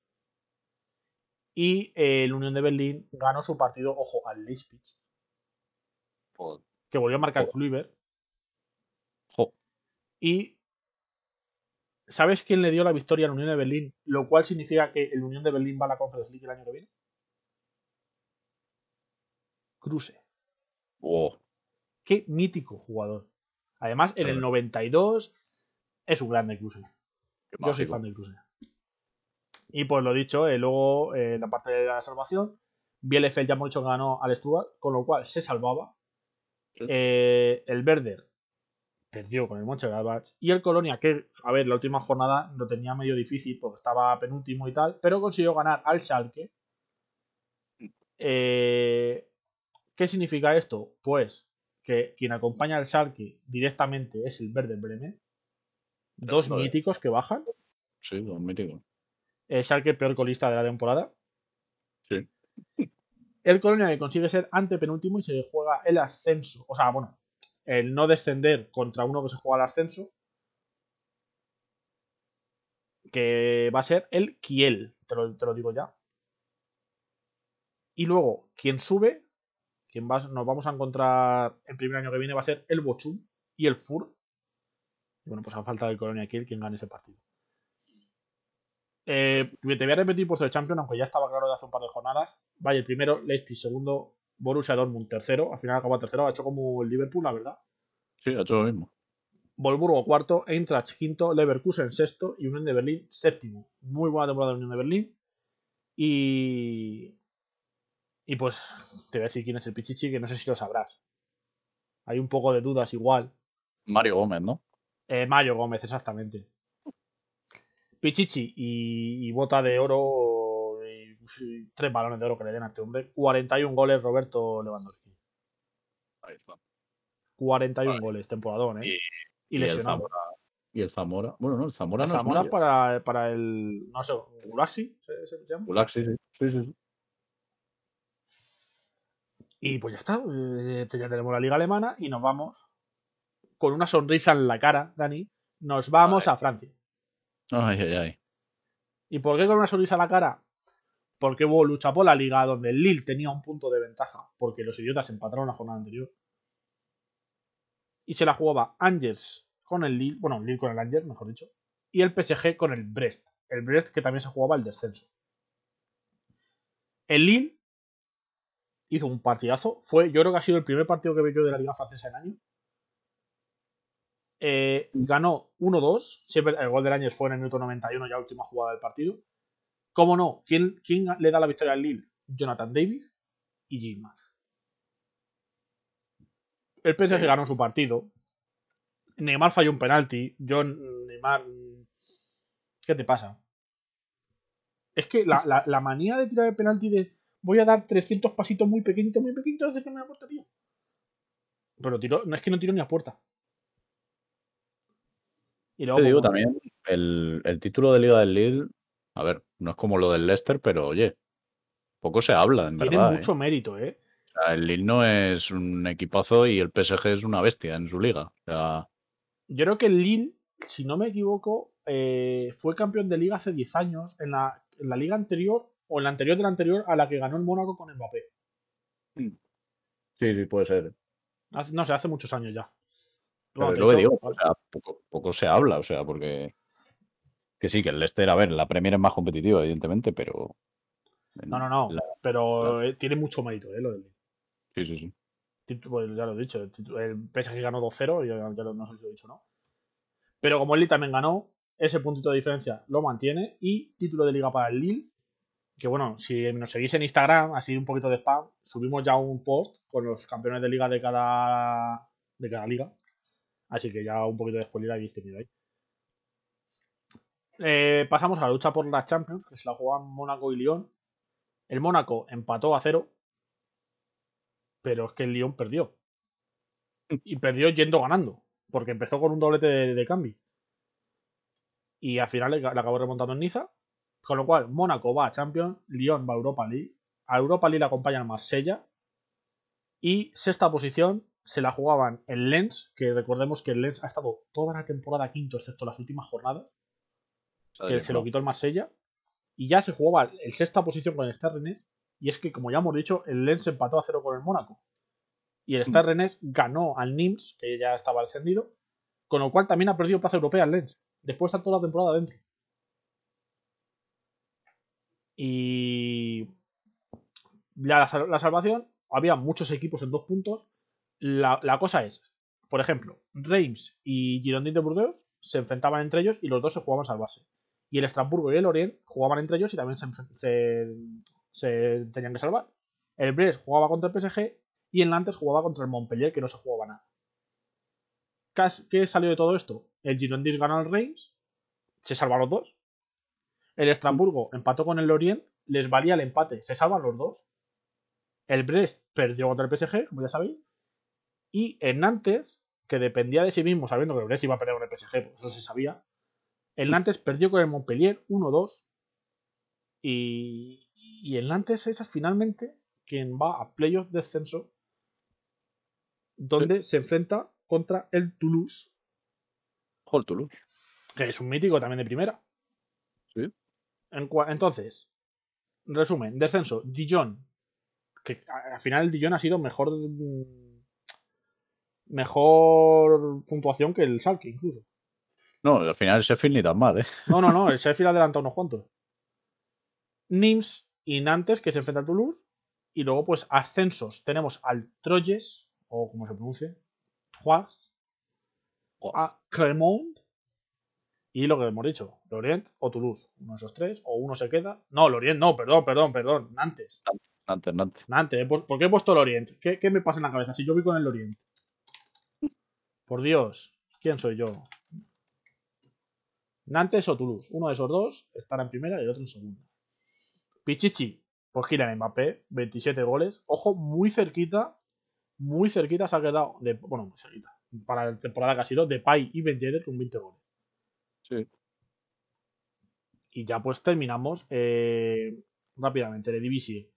y el Unión de Berlín ganó su partido, ojo, al Leipzig. Que volvió a marcar Kluivert. Y ¿sabes quién le dio la victoria al Unión de Berlín? Lo cual significa que el Unión de Berlín va a la Conference League el año que viene. Cruce. Oh. qué mítico jugador. Además, en el 92 es un grande Kruse. Yo soy fan de Kruse. Y pues lo dicho, eh, luego en eh, la parte de la salvación, Bielefeld ya hemos dicho ganó al Stuart, con lo cual se salvaba. Eh, el Werder perdió con el Mönchengladbach y el Colonia, que a ver, la última jornada lo tenía medio difícil porque estaba penúltimo y tal, pero consiguió ganar al Schalke. ¿Qué significa esto? Pues que quien acompaña al Schalke directamente es el Werder Bremen. Dos míticos que bajan. Sí, dos míticos. El Schalke peor colista de la temporada. Sí. El Colonia que consigue ser antepenúltimo y se juega el ascenso. O sea, bueno, el no descender contra uno que se juega el ascenso. Que va a ser el Kiel, te lo, te lo digo ya. Y luego, quien sube quien nos vamos a encontrar el primer año que viene va a ser el Bochum y el Furth. Y bueno, pues a falta del Colonia Kiel quien gane ese partido. Eh, te voy a repetir puesto de Champion, aunque ya estaba claro de hace un par de jornadas. Vaya, el primero, Leipzig, segundo, Borussia Dortmund, tercero. Al final acabó tercero, ha hecho como el Liverpool, la verdad. Sí, ha hecho lo mismo. Volburgo cuarto, Eintracht quinto, Leverkusen sexto y Unión de Berlín séptimo. Muy buena temporada de Unión de Berlín. Y y pues te voy a decir quién es el Pichichi, que no sé si lo sabrás. Hay un poco de dudas igual. Mario Gómez, ¿no? Eh, Mario Gómez, exactamente. Pichichi y, bota de oro, y, tres balones de oro que le den a este hombre. 41 goles Roberto Lewandowski. Ahí está. 41 goles, temporadón, ¿eh? Y, lesionado. Y el Zamora. Bueno, no, el Zamora el no Zamora para, para el. No sé, Gulaxi, ¿se, se llama? Gulaxi, sí. Sí, sí, y pues ya está, eh, ya tenemos la liga alemana y nos vamos con una sonrisa en la cara, Dani, nos vamos a Francia. Ay, ay, ay. ¿Y por qué con una sonrisa en la cara? Porque hubo lucha por la liga donde el Lille tenía un punto de ventaja, porque los idiotas empataron la jornada anterior. Y se la jugaba Angers con el Lille, bueno, Lille con el Angers, mejor dicho, y el PSG con el Brest. El Brest que también se jugaba el descenso. El Lille hizo un partidazo. Fue, yo creo que ha sido el primer partido que veo yo de la Liga Francesa en año. Eh, ganó 1-2. Siempre el gol del año fue en el minuto 91, ya última jugada del partido. ¿Cómo no? ¿Quién, quién le da la victoria al Lille? Jonathan Davis y Gilmar. El PSG ganó su partido. Neymar falló un penalti. Yo, Neymar. ¿Qué te pasa? Es que la, la manía de tirar el penalti de voy a dar 300 pasitos muy pequeñitos, muy pequeñitos desde que me la tío. Pero tiro, no es que no tiro ni a puerta. Y luego, Te digo también, el, título de Liga del Lille, a ver, no es como lo del Leicester, pero oye, poco se habla, en tiene verdad. Tiene mucho ¿eh? mérito, ¿eh? O sea, el Lille no es un equipazo y el PSG es una bestia en su liga. O sea... Yo creo que el Lille, si no me equivoco, eh, fue campeón de liga hace 10 años. En la, en la liga anterior o en la anterior de la anterior a la que ganó el Mónaco con Mbappé. Mm. Sí, sí, puede ser. no sé, hace muchos años ya. Lo que digo, o sea, poco, se habla, o sea, porque. Que sí, que el Leicester, a ver, la Premier es más competitiva, evidentemente, pero. No, no, no. pero eh, tiene mucho mérito, ¿eh? Lo del. Sí, sí, sí. Pues ya lo he dicho. El PSG ganó 2-0, ya, ya, no sé si lo he dicho, ¿no? Pero como el Lille también ganó, ese puntito de diferencia lo mantiene y título de liga para el Lille que bueno, si nos seguís en Instagram, así un poquito de spam, subimos ya un post con los campeones de liga de cada, de cada liga. Así que ya un poquito de spoiler habéis tenido ahí. Eh, pasamos a la lucha por la Champions, que se la juegan Mónaco y Lyon. El Mónaco empató a cero, pero es que el Lyon perdió. Y perdió yendo ganando, porque empezó con un doblete de, cambio. Y al final le acabó remontando en Niza con lo cual, Mónaco va a Champions, Lyon va a Europa League. A Europa League la acompaña el Marsella. Y sexta posición se la jugaban el Lens, que recordemos que el Lens ha estado toda la temporada quinto, excepto las últimas jornadas. que se lo quitó el Marsella. Y ya se jugaba el sexta posición con el Stade Y es que, como ya hemos dicho, el Lens empató a cero con el Mónaco. Y el Stade mm. ganó al Nims, que ya estaba ascendido. Con lo cual también ha perdido plaza europea el Lens. Después está toda la temporada dentro. Y la, la salvación, había muchos equipos en dos puntos. La, cosa es, por ejemplo, Reims y Girondins de Burdeos se enfrentaban entre ellos y los dos se jugaban salvarse. Y el Estrasburgo y el Orient jugaban entre ellos y también se, tenían que salvar. El Brest jugaba contra el PSG y el Nantes jugaba contra el Montpellier, que no se jugaba nada. ¿Qué has- ¿Qué salió de todo esto? El Girondins ganó al Reims, se salvan los dos. El Estrasburgo empató con el Orient, les valía el empate, se salvan los dos. El Brest perdió contra el PSG, como ya sabéis. Y el Nantes, que dependía de sí mismo, sabiendo que el Brest iba a perder con el PSG, pues eso se sabía. El Nantes perdió con el Montpellier 1-2. Y, y el Nantes es finalmente quien va a playoff descenso, donde se enfrenta contra el Toulouse, el Toulouse. que es un mítico también de primera. Sí. En entonces, resumen, descenso, Dijon, que al final el Dijon ha sido mejor mm, mejor puntuación que el Salke incluso. No, al final el Sheffield ni tan mal, ¿eh? No, no, no, el Sheffield adelanta unos cuantos. Nims y Nantes que se enfrentan a Toulouse y luego pues ascensos tenemos al Troyes o como se pronuncie, Troyes, a Clermont y lo que hemos dicho, Lorient o Toulouse, uno de esos tres, o uno se queda. No, Lorient no, perdón, perdón, perdón, Nantes. Nantes, Nantes. Nantes, ¿eh? ¿por por qué he puesto Lorient? ¿Qué, qué me pasa en la cabeza si yo voy con el Lorient? Por Dios, ¿quién soy yo? Nantes o Toulouse, uno de esos dos estará en primera y el otro en segunda. Pichichi, pues Kylian Mbappé, 27 goles. Ojo, muy cerquita, muy cerquita se ha quedado, de, bueno, muy cerquita, para la temporada que ha sido, de Pai y Ben Yedder con 20 goles. Sí. Y ya pues terminamos eh, rápidamente, de Divisie.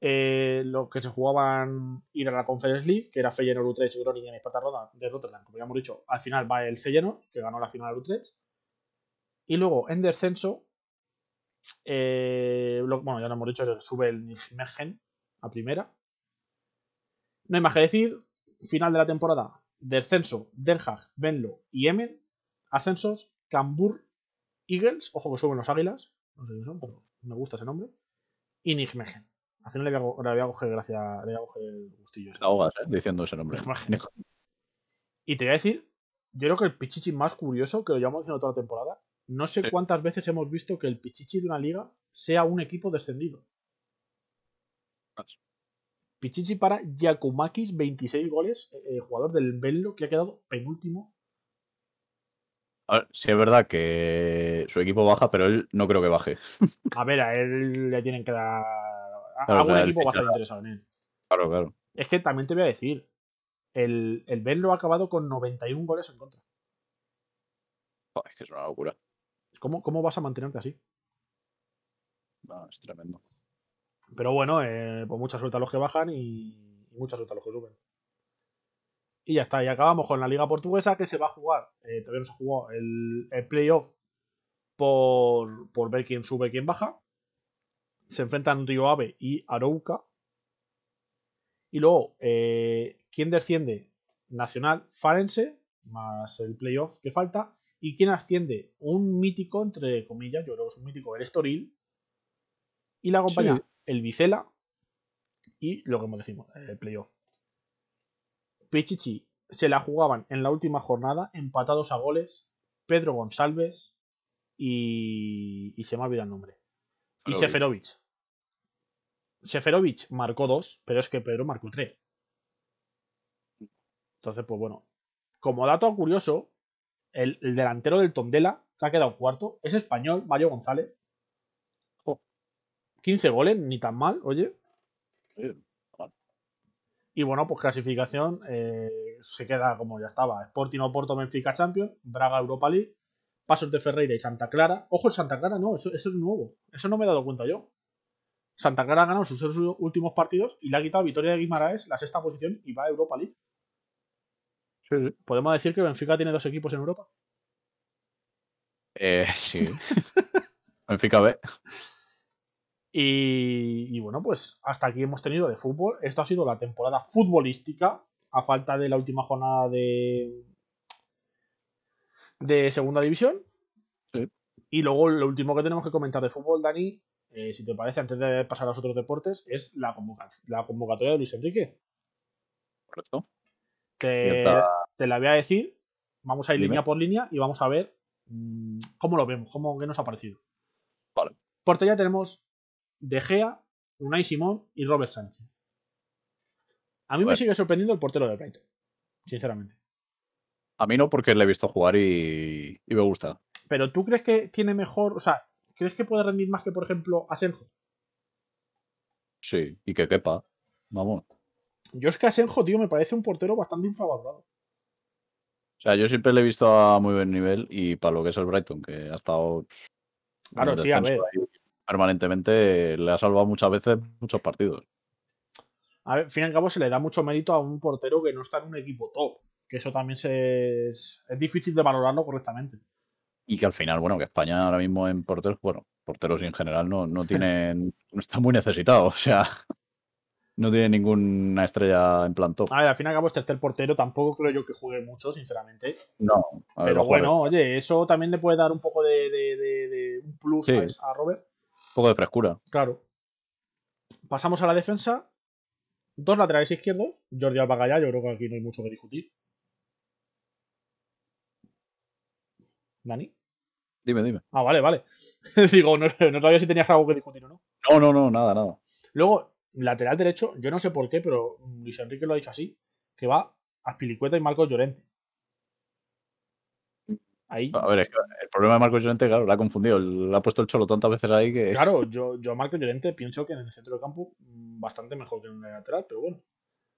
Eh, lo que se jugaban ir a la Conference League, que era Feyenoord, Utrecht, Groningen y Sparta Roda de Rotterdam, como ya hemos dicho, al final va el Feyenoord, que ganó la final al Utrecht. Y luego en descenso, eh, bueno, ya lo hemos dicho, sube el Nijmegen a primera. No hay más que decir, final de la temporada, descenso, Den Haag, Venlo y Emen, ascensos, Cambur, Eagles, ojo que suben los águilas, no sé qué son, pero me gusta ese nombre, y Nijmegen. Al final le voy a, le voy a coger gracia, le voy a coger el gustillo. Te ahogas, ¿eh? Diciendo ese nombre. Nijmegen. Y te voy a decir, yo creo que el Pichichi más curioso, que lo llevamos diciendo toda la temporada, no sé Sí. cuántas veces hemos visto que el Pichichi de una liga sea un equipo descendido. Pichichi para Yakumakis, 26 goles, eh, jugador del Bello que ha quedado penúltimo. A ver, sí es verdad que su equipo baja, pero él no creo que baje. A ver, a él le tienen que dar. Claro, algún equipo va a estar interesado en él. Claro, claro. Es que también te voy a decir, el, el Bello ha acabado con 91 goles en contra. Es que es una locura. ¿Cómo, cómo vas a mantenerte así? No, es tremendo. Pero bueno, eh, pues mucha suerte a los que bajan y, y mucha suerte a los que suben. Y ya está, y acabamos con la Liga Portuguesa que se va a jugar. eh, todavía no se jugó el, el playoff por, por ver quién sube y quién baja. Se enfrentan Río Ave y Arouca. Y luego, eh, ¿quién desciende? Nacional Farense, más el playoff que falta. ¿Y quién asciende? Un mítico, entre comillas, yo creo que es un mítico, el Estoril. Y la acompaña Sí. el Vicela y lo que hemos decimos, el playoff. Pichichi se la jugaban en la última jornada, empatados a goles, Pedro González y, y se me ha olvidado el nombre. Y Seferovic. Seferovic. Marcó dos, pero es que Pedro marcó tres. Entonces, pues bueno. Como dato curioso, el, el delantero del Tondela, que ha quedado cuarto, es español, Mario González. Jo. 15 goles, ni tan mal, oye. Y bueno, pues clasificación eh, se queda como ya estaba. Sporting Oporto Benfica Champions, Braga Europa League, Pasos de Ferreira y Santa Clara. Ojo, Santa Clara no, eso, eso es nuevo. Eso no me he dado cuenta yo. Santa Clara ha ganado sus últimos partidos y le ha quitado a Vitoria de Guimaraes la sexta posición y va a Europa League. Sí, sí. ¿Podemos decir que Benfica tiene dos equipos en Europa? Eh, sí. Benfica B. Y, y bueno, pues hasta aquí hemos tenido de fútbol. Esto ha sido la temporada futbolística, a falta de la última jornada de, de segunda división. Sí. Y luego lo último que tenemos que comentar de fútbol, Dani, eh, si te parece, antes de pasar a los otros deportes, es la, la convocatoria de Luis Enrique. Correcto. Te, te la voy a decir. Vamos a ir Dime. línea por línea y vamos a ver mm, cómo lo vemos, cómo qué nos ha parecido. Vale. Portería tenemos De Gea, Unai Simón y Robert Sánchez. A mí me sigue sorprendiendo el portero de Brighton, sinceramente. A mí no, porque le he visto jugar y, y me gusta. Pero ¿tú crees que tiene mejor, o sea, crees que puede rendir más que, por ejemplo, Asenjo? Sí, y que quepa. Vamos. Yo es que Asenjo, tío, me parece un portero bastante infravalorado. O sea, yo siempre le he visto a muy buen nivel y para lo que es el Brighton, que ha estado Claro, sí, a ver. permanentemente, le ha salvado muchas veces muchos partidos. A ver, al fin y al cabo se le da mucho mérito a un portero que no está en un equipo top. Que eso también se es, es difícil de valorarlo correctamente. Y que al final, bueno, que España ahora mismo en porteros, bueno, porteros en general no, no tienen, no está muy necesitado, o sea, no tiene ninguna estrella en plan top. A ver, al fin y al cabo, este tercer portero tampoco creo yo que juegue mucho, sinceramente. No, a ver, Pero bueno, oye, eso también le puede dar un poco de, de- de- de un plus a Robert. un poco de frescura. Claro. Pasamos a la defensa. Dos laterales izquierdos. Jordi Alba Gaya, yo creo que aquí no hay mucho que discutir. Dani. Dime, dime. Ah, vale, vale. Digo, no, no sabía si tenías algo que discutir o no. No, no, no, nada, nada. Luego, lateral derecho, yo no sé por qué, pero Luis Enrique lo ha dicho así, que va a Pilicueta y Marcos Llorente. Ahí, A ver, es que el problema de Marcos Llorente, claro, la ha confundido. Le ha puesto el cholo tantas veces ahí que. claro, yo, yo a Marcos Llorente pienso que en el centro de campo mm, bastante mejor que en el lateral, pero bueno.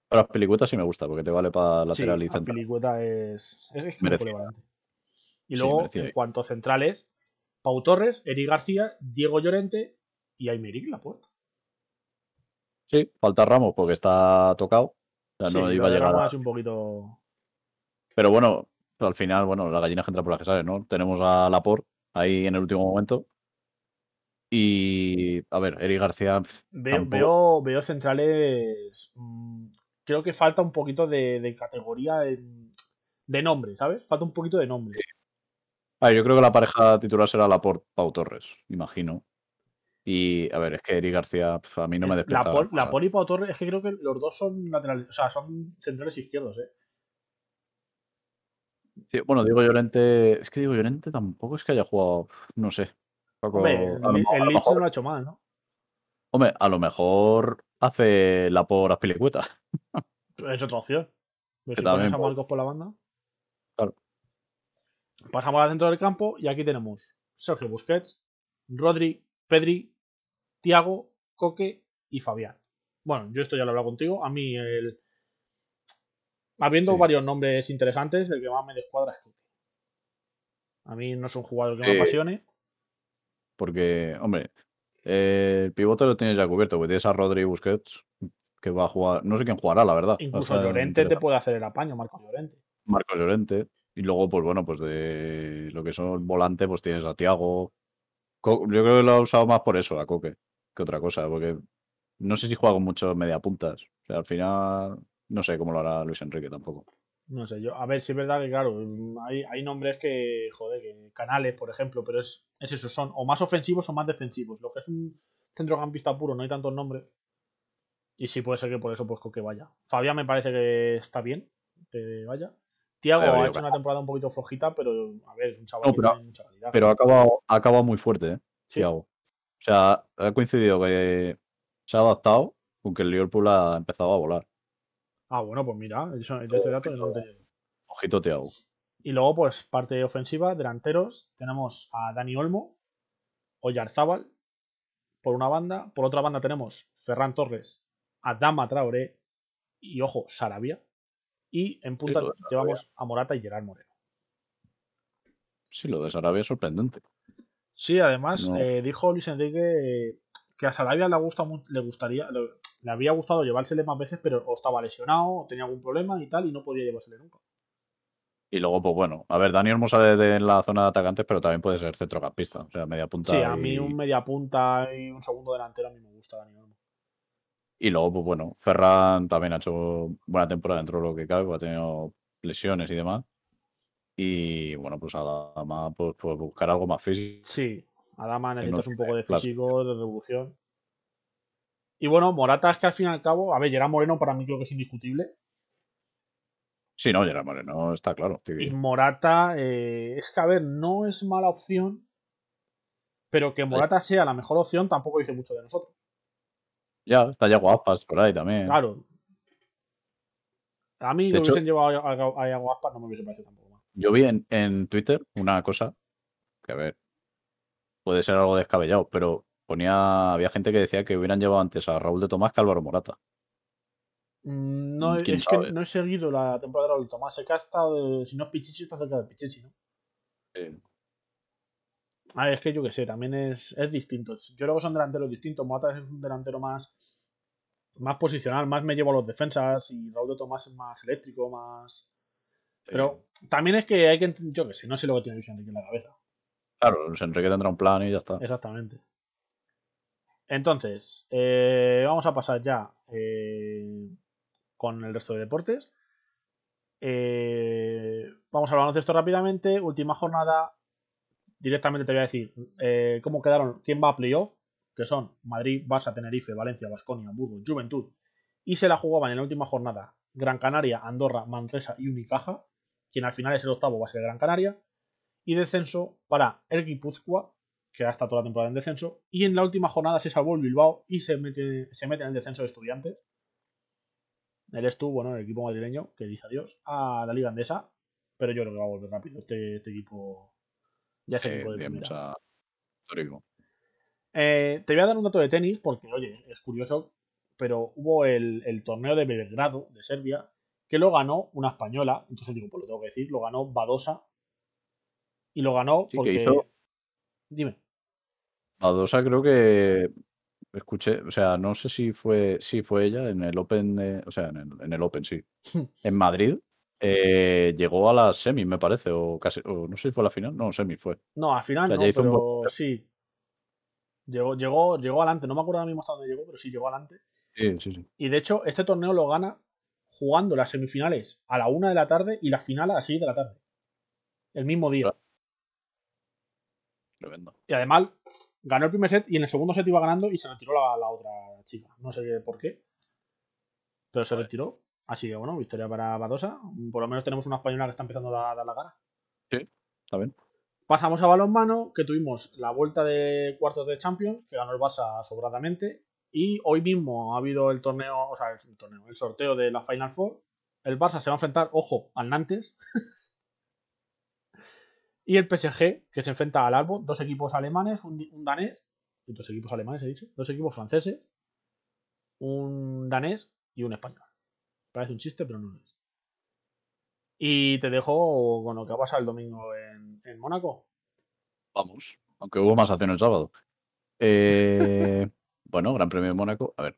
Para las pelicuetas sí me gusta, porque te vale para lateral sí, y central. Pilicueta es, es, es polivalente. Y Sí, luego, merecida. en cuanto a centrales, Pau Torres, Eric García, Diego Llorente y Aymeric Laporte. Sí, falta Ramos porque está tocado. O sea, no Sí, iba a llegar. A- un poquito... Pero bueno, al final, bueno, la gallina entra por las que sale, ¿no? Tenemos a Laporte ahí en el último momento. Y, a ver, Eric García, Veo, Tampoco- veo, veo centrales. mm, creo que falta un poquito de, de categoría en- de nombre, ¿sabes? Falta un poquito de nombre. a ver, yo creo que la pareja titular será Laporte Pau Torres, imagino. Y, a ver, es que Eric García a mí no me la, despierta. La. Pol y Pau Torres, es que creo que los dos son laterales, o sea, son centrales izquierdos, ¿eh? Sí, bueno, Diego Llorente, es que Diego Llorente tampoco es que haya jugado, no sé. Poco- Hombre, el, el Leeds no lo ha hecho mal, ¿no? Hombre, a lo mejor hace la por Aspilicueta. Es otra opción. Si también pones a Marcos por la banda. Claro. Pasamos al centro del campo y aquí tenemos Sergio Busquets, Rodri, Pedri, Tiago, Coque y Fabián. Bueno, yo esto ya lo he hablado contigo. A mí, el... habiendo Sí. varios nombres interesantes, el que más me descuadra es Coque. A mí no es un jugador que me apasione. Porque, hombre, eh, el pivote lo tienes ya cubierto, porque tienes a Rodri Busquets, que va a jugar, no sé quién jugará, la verdad. Incluso Llorente te puede hacer el apaño, Marcos Llorente. Marcos Llorente. Y luego, pues bueno, pues de lo que son volante, pues tienes a Tiago. Yo creo que lo ha usado más por eso, a Coque, que otra cosa, porque no sé si juega con muchos mediapuntas. O sea, al final, no sé cómo lo hará Luis Enrique tampoco. No sé, yo, a ver, sí es verdad que, claro, mm, hay, hay nombres que, joder, que canales, por ejemplo, pero es, es eso, son o más ofensivos o más defensivos. Lo que es un centrocampista puro, no hay tantos nombres. Y sí puede ser que por eso, pues, que vaya. Fabián me parece que está bien, que vaya. Tiago ha hecho una temporada un poquito flojita, pero, a ver, es un chaval No, que tiene mucha calidad. Pero ha acabado, ha acabado muy fuerte, ¿eh? Sí. Thiago. O sea, ha coincidido que se ha adaptado con que el Liverpool ha empezado a volar. Ah, bueno, pues mira, eso, de ese dato no tenía. Ojito, Thiago. Y luego, pues, parte ofensiva, delanteros, tenemos a Dani Olmo, Oyarzábal, por una banda. Por otra banda tenemos Ferran Torres, Adama Traoré y, ojo, Sarabia. Y en punta de llevamos a Morata y Gerard Moreno. Sí, lo de Sarabia es sorprendente. Sí, además, No. eh, dijo Luis Enrique que a Sarabia le, gusta, le gustaría, le, le había gustado llevársele más veces, pero o estaba lesionado, o tenía algún problema y tal, y no podía llevársele nunca. Y luego, pues bueno, a ver, Dani Olmo sale de la zona de atacantes, pero también puede ser centrocampista, o sea, media punta. Sí, a mí y, un media punta y un segundo delantero a mí me gusta Dani Olmo. Y luego, pues bueno, Ferran también ha hecho buena temporada dentro de lo que cabe, porque ha tenido lesiones y demás. Y bueno, pues Adama, pues, pues buscar algo más físico. Sí, Adama necesitas un poco de físico, de revolución. Y bueno, Morata es que al fin y al cabo, a ver, Gerard Moreno para mí creo que es indiscutible. Sí, no, Gerard Moreno está claro. tío. Y Morata, eh, es que a ver, no es mala opción, pero que Morata sea la mejor opción tampoco dice mucho de nosotros. Ya, está ya guapas por ahí también. Claro. A mí De hecho- hubiesen llevado a, a, a Aguaspas, no me hubiese parecido tampoco mal. Yo vi en, en Twitter una cosa que, a ver, puede ser algo descabellado, pero ponía, había gente que decía que hubieran llevado antes a Raúl de Tomás que a Álvaro Morata. Mm, No, ¿Quién es sabe? que no he seguido la temporada de Raúl Tomás. Sé que ha estado, si no es Pichichi, está cerca de Pichichi, ¿no? Eh, A ver, es que yo qué sé, también es, es distinto. Yo creo que son delanteros distintos. Morata es un delantero más, más posicional, más me llevo a los defensas y Raúl de Tomás es más eléctrico, más... Pero también es que hay que... Yo qué sé, no sé lo que tiene Luis Enrique en la cabeza. Claro, Luis Enrique tendrá un plan y ya está. Exactamente. Entonces, eh, vamos a pasar ya eh, con el resto de deportes. Eh, vamos al baloncesto rápidamente. Última jornada. Directamente te voy a decir eh, cómo quedaron, quién va a playoff, que son Madrid, Barça, Tenerife, Valencia, Basconia, Burgos, Juventud. Y se la jugaban en la última jornada Gran Canaria, Andorra, Manresa y Unicaja. Quien al final es el octavo va a ser Gran Canaria. Y descenso para el Guipúzcoa, que ha estado toda la temporada en descenso. Y en la última jornada se salvó el Bilbao y se mete, se mete en el descenso de estudiantes. Eres tú, bueno, el equipo madrileño, que dice adiós a la Liga Andesa. Pero yo creo que va a volver rápido. Este, este equipo ya es Eh, bien, histórico. Eh, te voy a dar un dato de tenis porque, oye, es curioso, pero hubo el, el torneo de Belgrado, de Serbia, que lo ganó una española. Entonces digo, pues lo tengo que decir, lo ganó Badosa. Y lo ganó Sí, que porque... hizo- Dime. Badosa creo que escuché, o sea, no sé si fue, sí fue ella en el Open, de- o sea, en el, en el Open, sí. En Madrid eh, llegó a la semi, me parece, o casi, o no sé si fue la final, no, semi fue. No, al final O sea, no, un pero buen- sí. Llegó, llegó, llegó adelante. No me acuerdo ahora mismo hasta dónde llegó, pero sí llegó adelante. Sí, sí, sí. Y de hecho, este torneo lo gana jugando las semifinales a la una de la tarde y la final a las 6 de la tarde. El mismo día. Claro. Tremendo. Y además ganó el primer set y en el segundo set iba ganando y se retiró la, la otra chica. No sé por qué. Pero se retiró. Así que bueno, victoria para Badosa. Por lo menos tenemos una española que está empezando a dar la cara. Está bien. Pasamos a balonmano, que tuvimos la vuelta de cuartos de Champions, que ganó el Barça sobradamente. Y hoy mismo ha habido el torneo, o sea, el torneo, el sorteo de la Final Four. El Barça se va a enfrentar, ojo, al Nantes. y el PSG, que se enfrenta al Albo, dos equipos alemanes, un, un danés, dos equipos alemanes he dicho, dos equipos franceses, un danés y un español. Parece un chiste, pero no lo es. Y te dejo con lo que ha pasado el domingo en, en Mónaco. Vamos. Aunque hubo más acción el sábado. Eh, bueno, Gran Premio de Mónaco. A ver,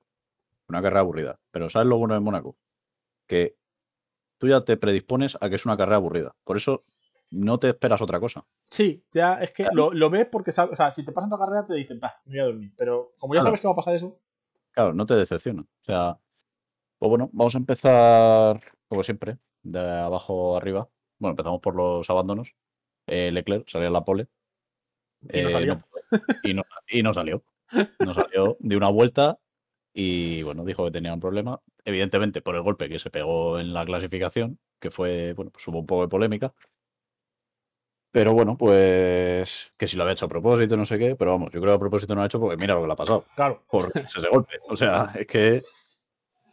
una carrera aburrida. Pero ¿sabes lo bueno de Mónaco? Que tú ya te predispones a que es una carrera aburrida. Por eso no te esperas otra cosa. Sí, ya es que Claro. lo, lo ves porque sabes, o sea, si te pasan tu carrera te dicen, bah, me voy a dormir. Pero como ya Claro. sabes que va a pasar eso, Claro, no te decepciona. O sea, pues bueno, vamos a empezar, como siempre, de abajo arriba. Bueno, empezamos por los abandonos. Eh, Leclerc salió en la pole. y no Eh, salió. no- y, no, y no salió. No salió de una vuelta y bueno, dijo que tenía un problema. Evidentemente por el golpe que se pegó en la clasificación, que fue, bueno, pues hubo un poco de polémica. Pero bueno, pues que si lo había hecho a propósito, no sé qué, pero vamos, yo creo que a propósito no lo ha hecho porque mira lo que le ha pasado Claro. por ese golpe. O sea, es que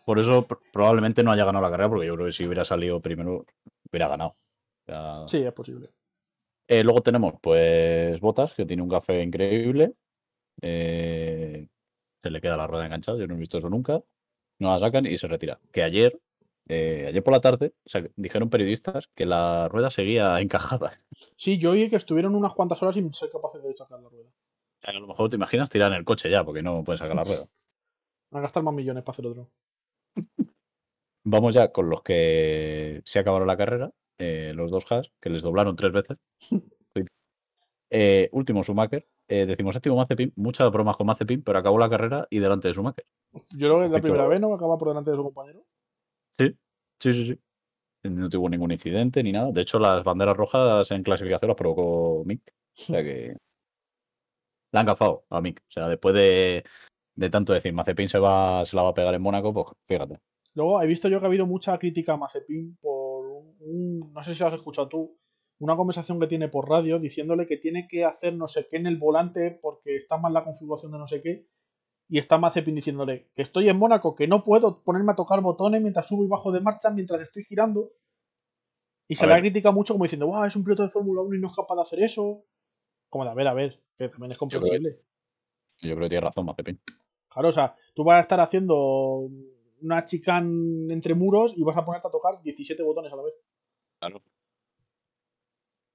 por eso pr- probablemente no haya ganado la carrera, porque yo creo que si hubiera salido primero, hubiera ganado. Sí, es posible. eh, luego tenemos, pues, Botas, que tiene un café increíble. Eh, se le queda la rueda enganchada, yo no he visto eso nunca. No la sacan y se retira. Que ayer, eh, ayer por la tarde, o sea, dijeron periodistas que la rueda seguía encajada. Sí, yo oí que estuvieron unas cuantas horas sin ser capaces de sacar la rueda. O sea, a lo mejor te imaginas tirar en el coche ya, porque no pueden sacar la rueda. Van a gastar más millones para hacer otro. Vamos ya con los que se acabaron la carrera, eh, los dos Haas, que les doblaron tres veces. Eh, último Schumacher, eh, decimos séptimo Mazepin, muchas bromas con Mazepin, pero acabó la carrera y delante de Schumacher. Yo creo que es la primera vez, ¿no? Acaba por delante de su compañero. Sí, sí, sí, sí. No tuvo ningún incidente ni nada. De hecho, las banderas rojas en clasificación las provocó Mick. O sea que la han gafado a Mick. O sea, después de, de tanto decir Mazepin se va, se la va a pegar en Mónaco, pues fíjate. Luego he visto yo que ha habido mucha crítica a Mazepin por un- no sé si lo has escuchado tú, una conversación que tiene por radio diciéndole que tiene que hacer no sé qué en el volante porque está mal la configuración de no sé qué. Y está Mazepin diciéndole que estoy en Mónaco, que no puedo ponerme a tocar botones mientras subo y bajo de marcha, mientras estoy girando. Y se le criticado mucho como diciendo, wow, es un piloto de Fórmula 1 y no es capaz de hacer eso. Como de, a ver, a ver, que también es comprensible. Yo creo que tiene razón, Mazepin. Claro, o sea, tú vas a estar haciendo una chicane entre muros y vas a ponerte a tocar 17 botones a la vez. Claro.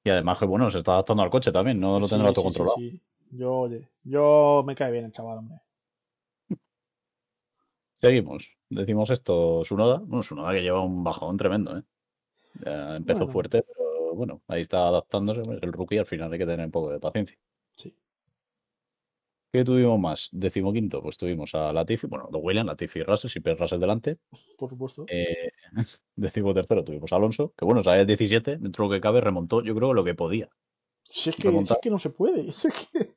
Y además que bueno, se está adaptando al coche también, no lo Sí, tendrá sí, autocontrolado. sí, sí. Yo, oye, yo me cae bien el chaval, hombre. Seguimos. Decimos esto, Sunoda. Bueno, Sunoda que lleva un bajón tremendo, ¿eh? Ya empezó Bueno. fuerte, pero bueno, ahí está adaptándose. El rookie al final hay que tener un poco de paciencia. Sí. ¿Qué tuvimos más? Decimoquinto, pues tuvimos a Latifi, bueno, dos Williams, Latifi y Russell, siempre Russell delante. Por supuesto. Eh, decimotercero tuvimos a Alonso, que bueno, sale el 17, dentro de lo que cabe, remontó, yo creo, lo que podía. si, es que, si es que no se puede. si es que-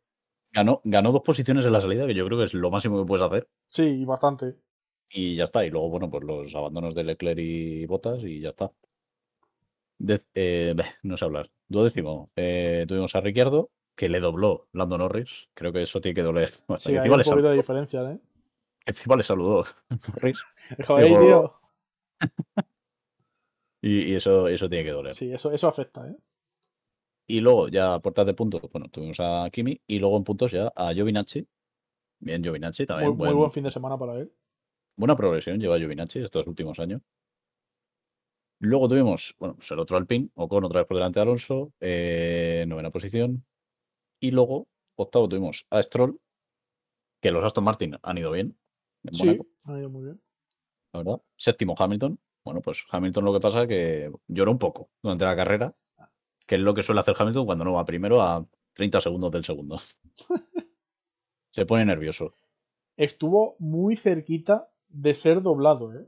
Ganó, ganó dos posiciones en la salida, que yo creo que es lo máximo que puedes hacer. Sí, bastante. Y ya está. Y luego, bueno, pues los abandonos de Leclerc y Botas y ya está. Eh, no sé hablar. Duodécimo. eh, tuvimos a Ricciardo, que le dobló Lando Norris. Creo que eso tiene que doler. Bueno, Sí, que hay un le poquito de saludó, diferencia, ¿eh? encima le saludó Norris. Dijo, "Ey, Digo- tío. Y, y eso, eso tiene que doler. Sí, eso, eso afecta, ¿eh? Y luego, ya a puertas de puntos, bueno, tuvimos a Kimi. Y luego en puntos ya a Giovinacci. Bien, Giovinacci también. muy buen- buen fin de semana para él. Buena progresión lleva Giovinacci estos últimos años. Luego tuvimos, bueno, pues el otro Alpine, Ocon otra vez por delante de Alonso, eh, novena posición. Y luego, octavo tuvimos a Stroll, que los Aston Martin han ido bien en Sí, Mónaco, ha ido muy bien. la verdad. Séptimo Hamilton. Bueno, pues Hamilton lo que pasa es que lloró un poco durante la carrera, que es lo que suele hacer Hamilton cuando no va primero a 30 segundos del segundo. Se pone nervioso. Estuvo muy cerquita de ser doblado, ¿eh?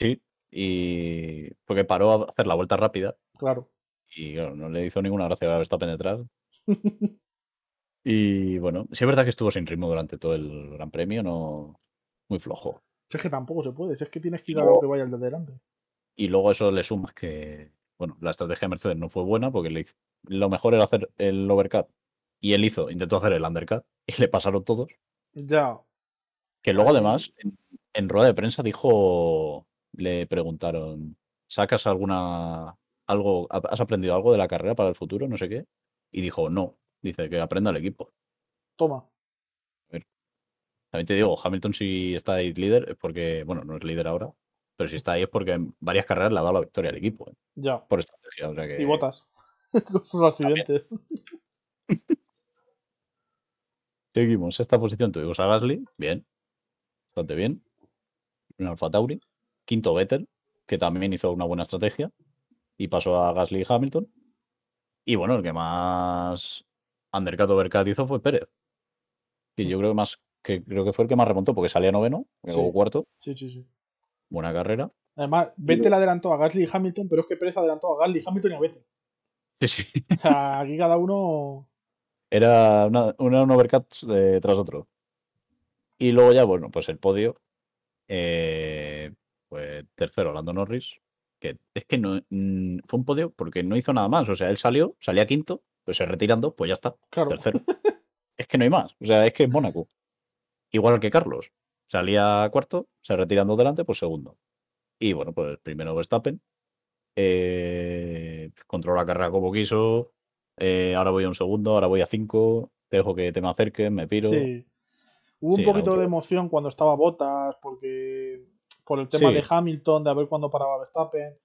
Sí, y porque paró a hacer la vuelta rápida Claro. y claro, no le hizo ninguna gracia a Verstappen detrás. Y bueno, sí es verdad que estuvo sin ritmo durante todo el Gran Premio, no muy flojo. Si es que tampoco se puede, si es que tienes que ir a lo que vaya el de delante. Y luego a eso le sumas que, bueno, la estrategia de Mercedes no fue buena porque le hizo- lo mejor era hacer el overcut y él hizo, intentó hacer el undercut y le pasaron todos. Ya. Que luego además en, en rueda de prensa dijo, le preguntaron, ¿sacas alguna, algo, has aprendido algo de la carrera para el futuro? No sé qué. Y dijo, no, dice que aprenda el equipo. Toma. También te digo, Hamilton si está ahí líder es porque, bueno, no es líder ahora, pero si está ahí es porque en varias carreras le ha dado la victoria al equipo, ¿eh? Ya. por estrategia. O sea que, Y botas. Con sus accidentes. Seguimos. Esta posición tuvimos a Gasly, bien, bastante bien. Un Alfa Tauri. Quinto Vettel, que también hizo una buena estrategia y pasó a Gasly y Hamilton. Y bueno, el que más undercut overcut hizo fue Pérez. Y yo creo que más que creo que fue el que más remontó porque salía noveno, luego Sí. cuarto, Sí, sí, sí. buena carrera. Además, Vettel adelantó a Gasly y Hamilton, pero es que Pérez adelantó a Gasly, Hamilton y a Vettel. Sí, sí. Aquí cada uno. Era una, una- un overcut eh, tras otro. Y luego ya, bueno, pues el podio. eh, pues tercero, Lando Norris. Que es que no mm, fue un podio porque no hizo nada más. O sea, él salió, salía quinto, pues se retirando, pues ya está, Claro. tercero. es que no hay más. O sea, es que es Mónaco. Igual que Carlos. Salía cuarto, se retirando delante, pues segundo. Y bueno, pues primero Verstappen. Eh, controló la carrera como quiso. eh, ahora voy a un segundo, ahora voy a cinco. Te dejo que te me acerques, me piro. Sí. Hubo Sí, un poquito de emoción cuando estaba Botas, porque. Por el tema Sí. de Hamilton, de a ver cuándo paraba Verstappen.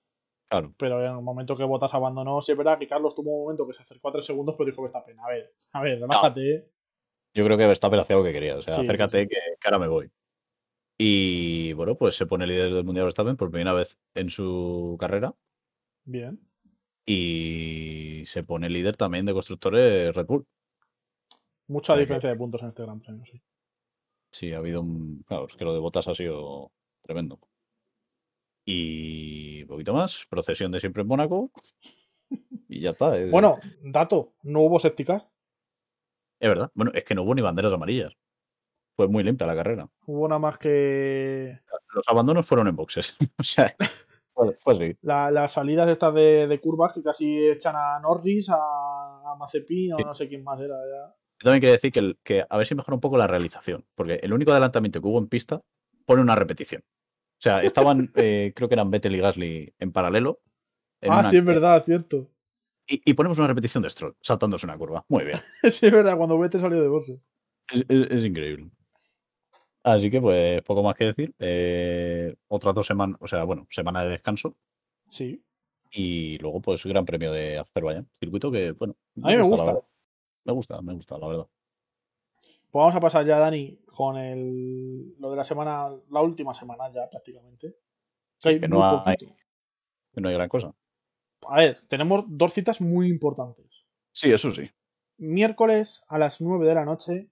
Claro. Pero en el momento que Botas abandonó, sí es verdad que Carlos tuvo un momento que se acercó a tres segundos, pero dijo Verstappen, a ver, a ver, relájate, ¿eh? Yo creo que Verstappen hacía lo que quería. O sea, Sí, acércate sí. Que, que ahora me voy. Y bueno, pues se pone líder del Mundial Verstappen por primera vez en su carrera. Bien. Y se pone líder también de constructores Red Bull. Mucha diferencia de puntos en este Gran Premio, sí. Sí, ha habido un. Claro, es que lo de Botas ha sido tremendo. Y un poquito más. Procesión de siempre en Mónaco. Y ya está. Es, Bueno, dato, no hubo sépticas, es verdad. Bueno, es que no hubo ni banderas amarillas. Fue muy limpia la carrera. hubo nada más que. Los abandonos fueron en boxes. o sea, fue fue así. La- las salidas estas de, de curvas que casi echan a Norris, a, a Mazepin o no sé quién más era ya. También quería decir que, el- que a ver si mejora un poco la realización, porque el único adelantamiento que hubo en pista pone una repetición. O sea, estaban, eh, creo que eran Vettel y Gasly en paralelo. en Ah, una- sí, es verdad, cierto. Y, y ponemos una repetición de Stroll, saltándose una curva. Muy bien. sí, es verdad, cuando Vete salió de boxe. Es, es- es increíble. Así que, pues, poco más que decir. Eh, otras dos semanas, o sea, bueno, semana de descanso. Sí. Y luego, pues, Gran Premio de Azerbaiyán. Circuito que, bueno, A mí me gusta. Me gusta, me gusta, la verdad. Pues vamos a pasar ya, Dani, con el, lo de la semana, la última semana ya prácticamente. Que hay que muy no hay- poquito. Que no hay gran cosa. A ver, tenemos dos citas muy importantes. Sí, eso sí. Miércoles a las 9 de la noche,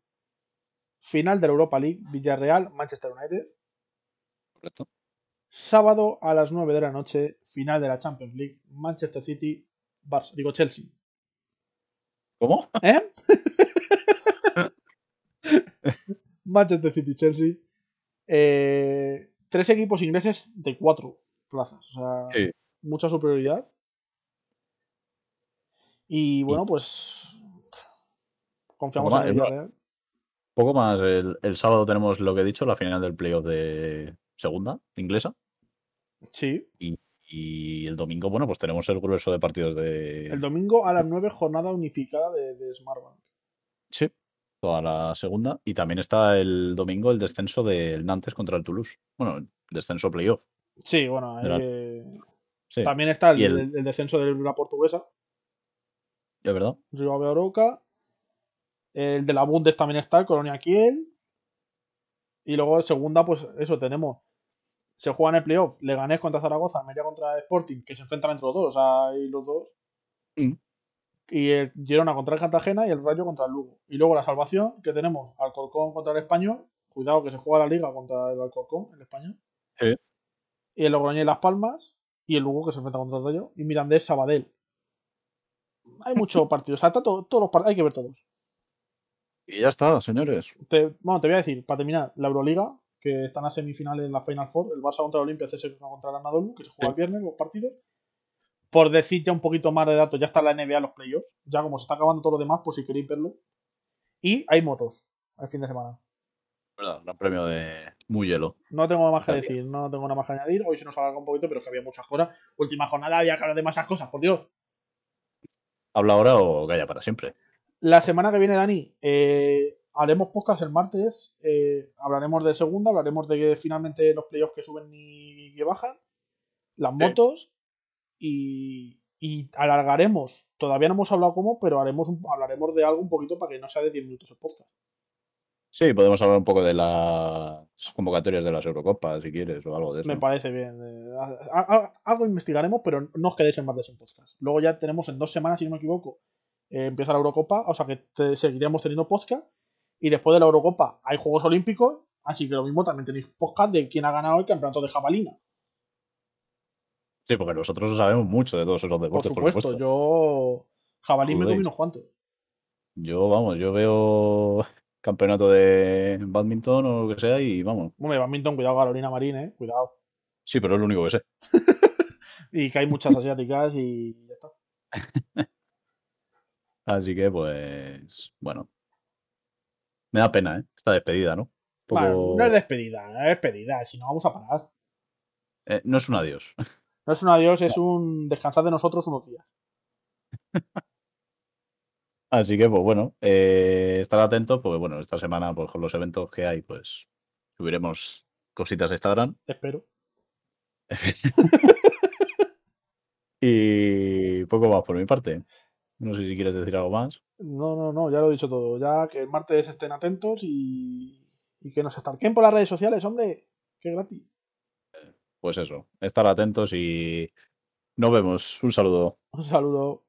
final de la Europa League, Villarreal, Manchester United. Correcto. Sábado a las 9 de la noche, final de la Champions League, Manchester City, Barça, digo Chelsea. ¿Cómo? ¿Eh? Manchester City, Chelsea. Eh, tres equipos ingleses de cuatro plazas. O sea, Sí. mucha superioridad. Y bueno, pues. Confiamos Poco en el más. Poco más. El, el sábado tenemos lo que he dicho, la final del playoff de segunda, inglesa. Sí. Y el domingo, bueno, pues tenemos el grueso de partidos de. El domingo a las 9, jornada unificada de, de Smartbank. Sí, toda la segunda. Y también está el domingo el descenso del Nantes contra el Toulouse. Bueno, el descenso playoff. Sí, bueno, eh, Sí, también está el, descenso de la portuguesa, es verdad. Río Oroca. El de la Bundes también está, el Colonia Kiel. Y luego segunda, pues eso, tenemos. Se juega en el playoff, Leganés contra Zaragoza, Almería contra Sporting, que se enfrentan entre los dos, o sea, los dos. Mm. Y el Girona contra el Cartagena y el Rayo contra el Lugo. Y luego la salvación, que tenemos Alcorcón contra el Español. Cuidado que se juega la liga contra el Alcorcón, el Español. Sí. Y el Logroñés y Las Palmas. Y el Lugo que se enfrenta contra el Rayo. Y Mirandés Sabadell. Hay muchos partidos. O sea, todo- todos los partidos. Hay que ver todos. Y ya está, señores. Te, bueno, te voy a decir, para terminar, la Euroliga, que están a semifinales en la Final Four, el Barça contra el Olimpia, CSKA contra el Anadolu, que se juega Sí. el viernes, los partidos. Por decir ya un poquito más de datos, ya está la NBA los playoffs. Ya como se está acabando todo lo demás, por si queréis verlo. Y hay motos el fin de semana. ¿Verdad? Gran premio de muy hielo. No tengo más que decir, no tengo nada más que añadir. Hoy se nos alarga un poquito, pero es que había muchas cosas. Última jornada, había que hablar de más cosas, por Dios. ¿Habla ahora o calla para siempre? La semana que viene, Dani, eh, haremos podcast el martes. eh, hablaremos de segunda, hablaremos de que finalmente los playoffs que suben y que bajan, las motos y, y alargaremos. Todavía no hemos hablado cómo, pero haremos un- hablaremos de algo un poquito para que no sea de 10 minutos el podcast. Sí, podemos hablar un poco de las convocatorias de las Eurocopas, si quieres, o algo de eso. Me parece bien. algo investigaremos, pero no os quedéis en martes en podcast. Luego ya tenemos en dos semanas, si no me equivoco, eh, empieza la Eurocopa, o sea que te- seguiremos teniendo podcast. Y después de la Eurocopa hay Juegos Olímpicos, así que lo mismo también tenéis podcast de quién ha ganado el campeonato de jabalina. Sí, porque nosotros sabemos mucho de todos esos Por deportes, por supuesto, supuesto. yo jabalí me comí unos cuantos. Yo, vamos, yo veo campeonato de badminton o lo que sea y vamos. Hombre, badminton, cuidado, Carolina Marín, eh, cuidado. Sí, pero es lo único que sé. Y que hay muchas asiáticas y ya está. Así que, pues, bueno. Me da pena, ¿eh? Esta despedida, ¿no? Poco- Bueno, no es despedida, no es despedida, si no vamos a parar. eh, no es un adiós. No es un adiós, es un descansar de nosotros unos días. Así que, pues bueno, eh, estar atentos, porque bueno, esta semana, pues con los eventos que hay, pues subiremos cositas a Instagram. Espero. y poco más por mi parte. No sé si quieres decir algo más. No, no, no, ya lo he dicho todo. Ya que el martes estén atentos y, y que nos estarquen por las redes sociales, hombre. Que gratis. Pues eso, estar atentos y nos vemos. Un saludo. Un saludo.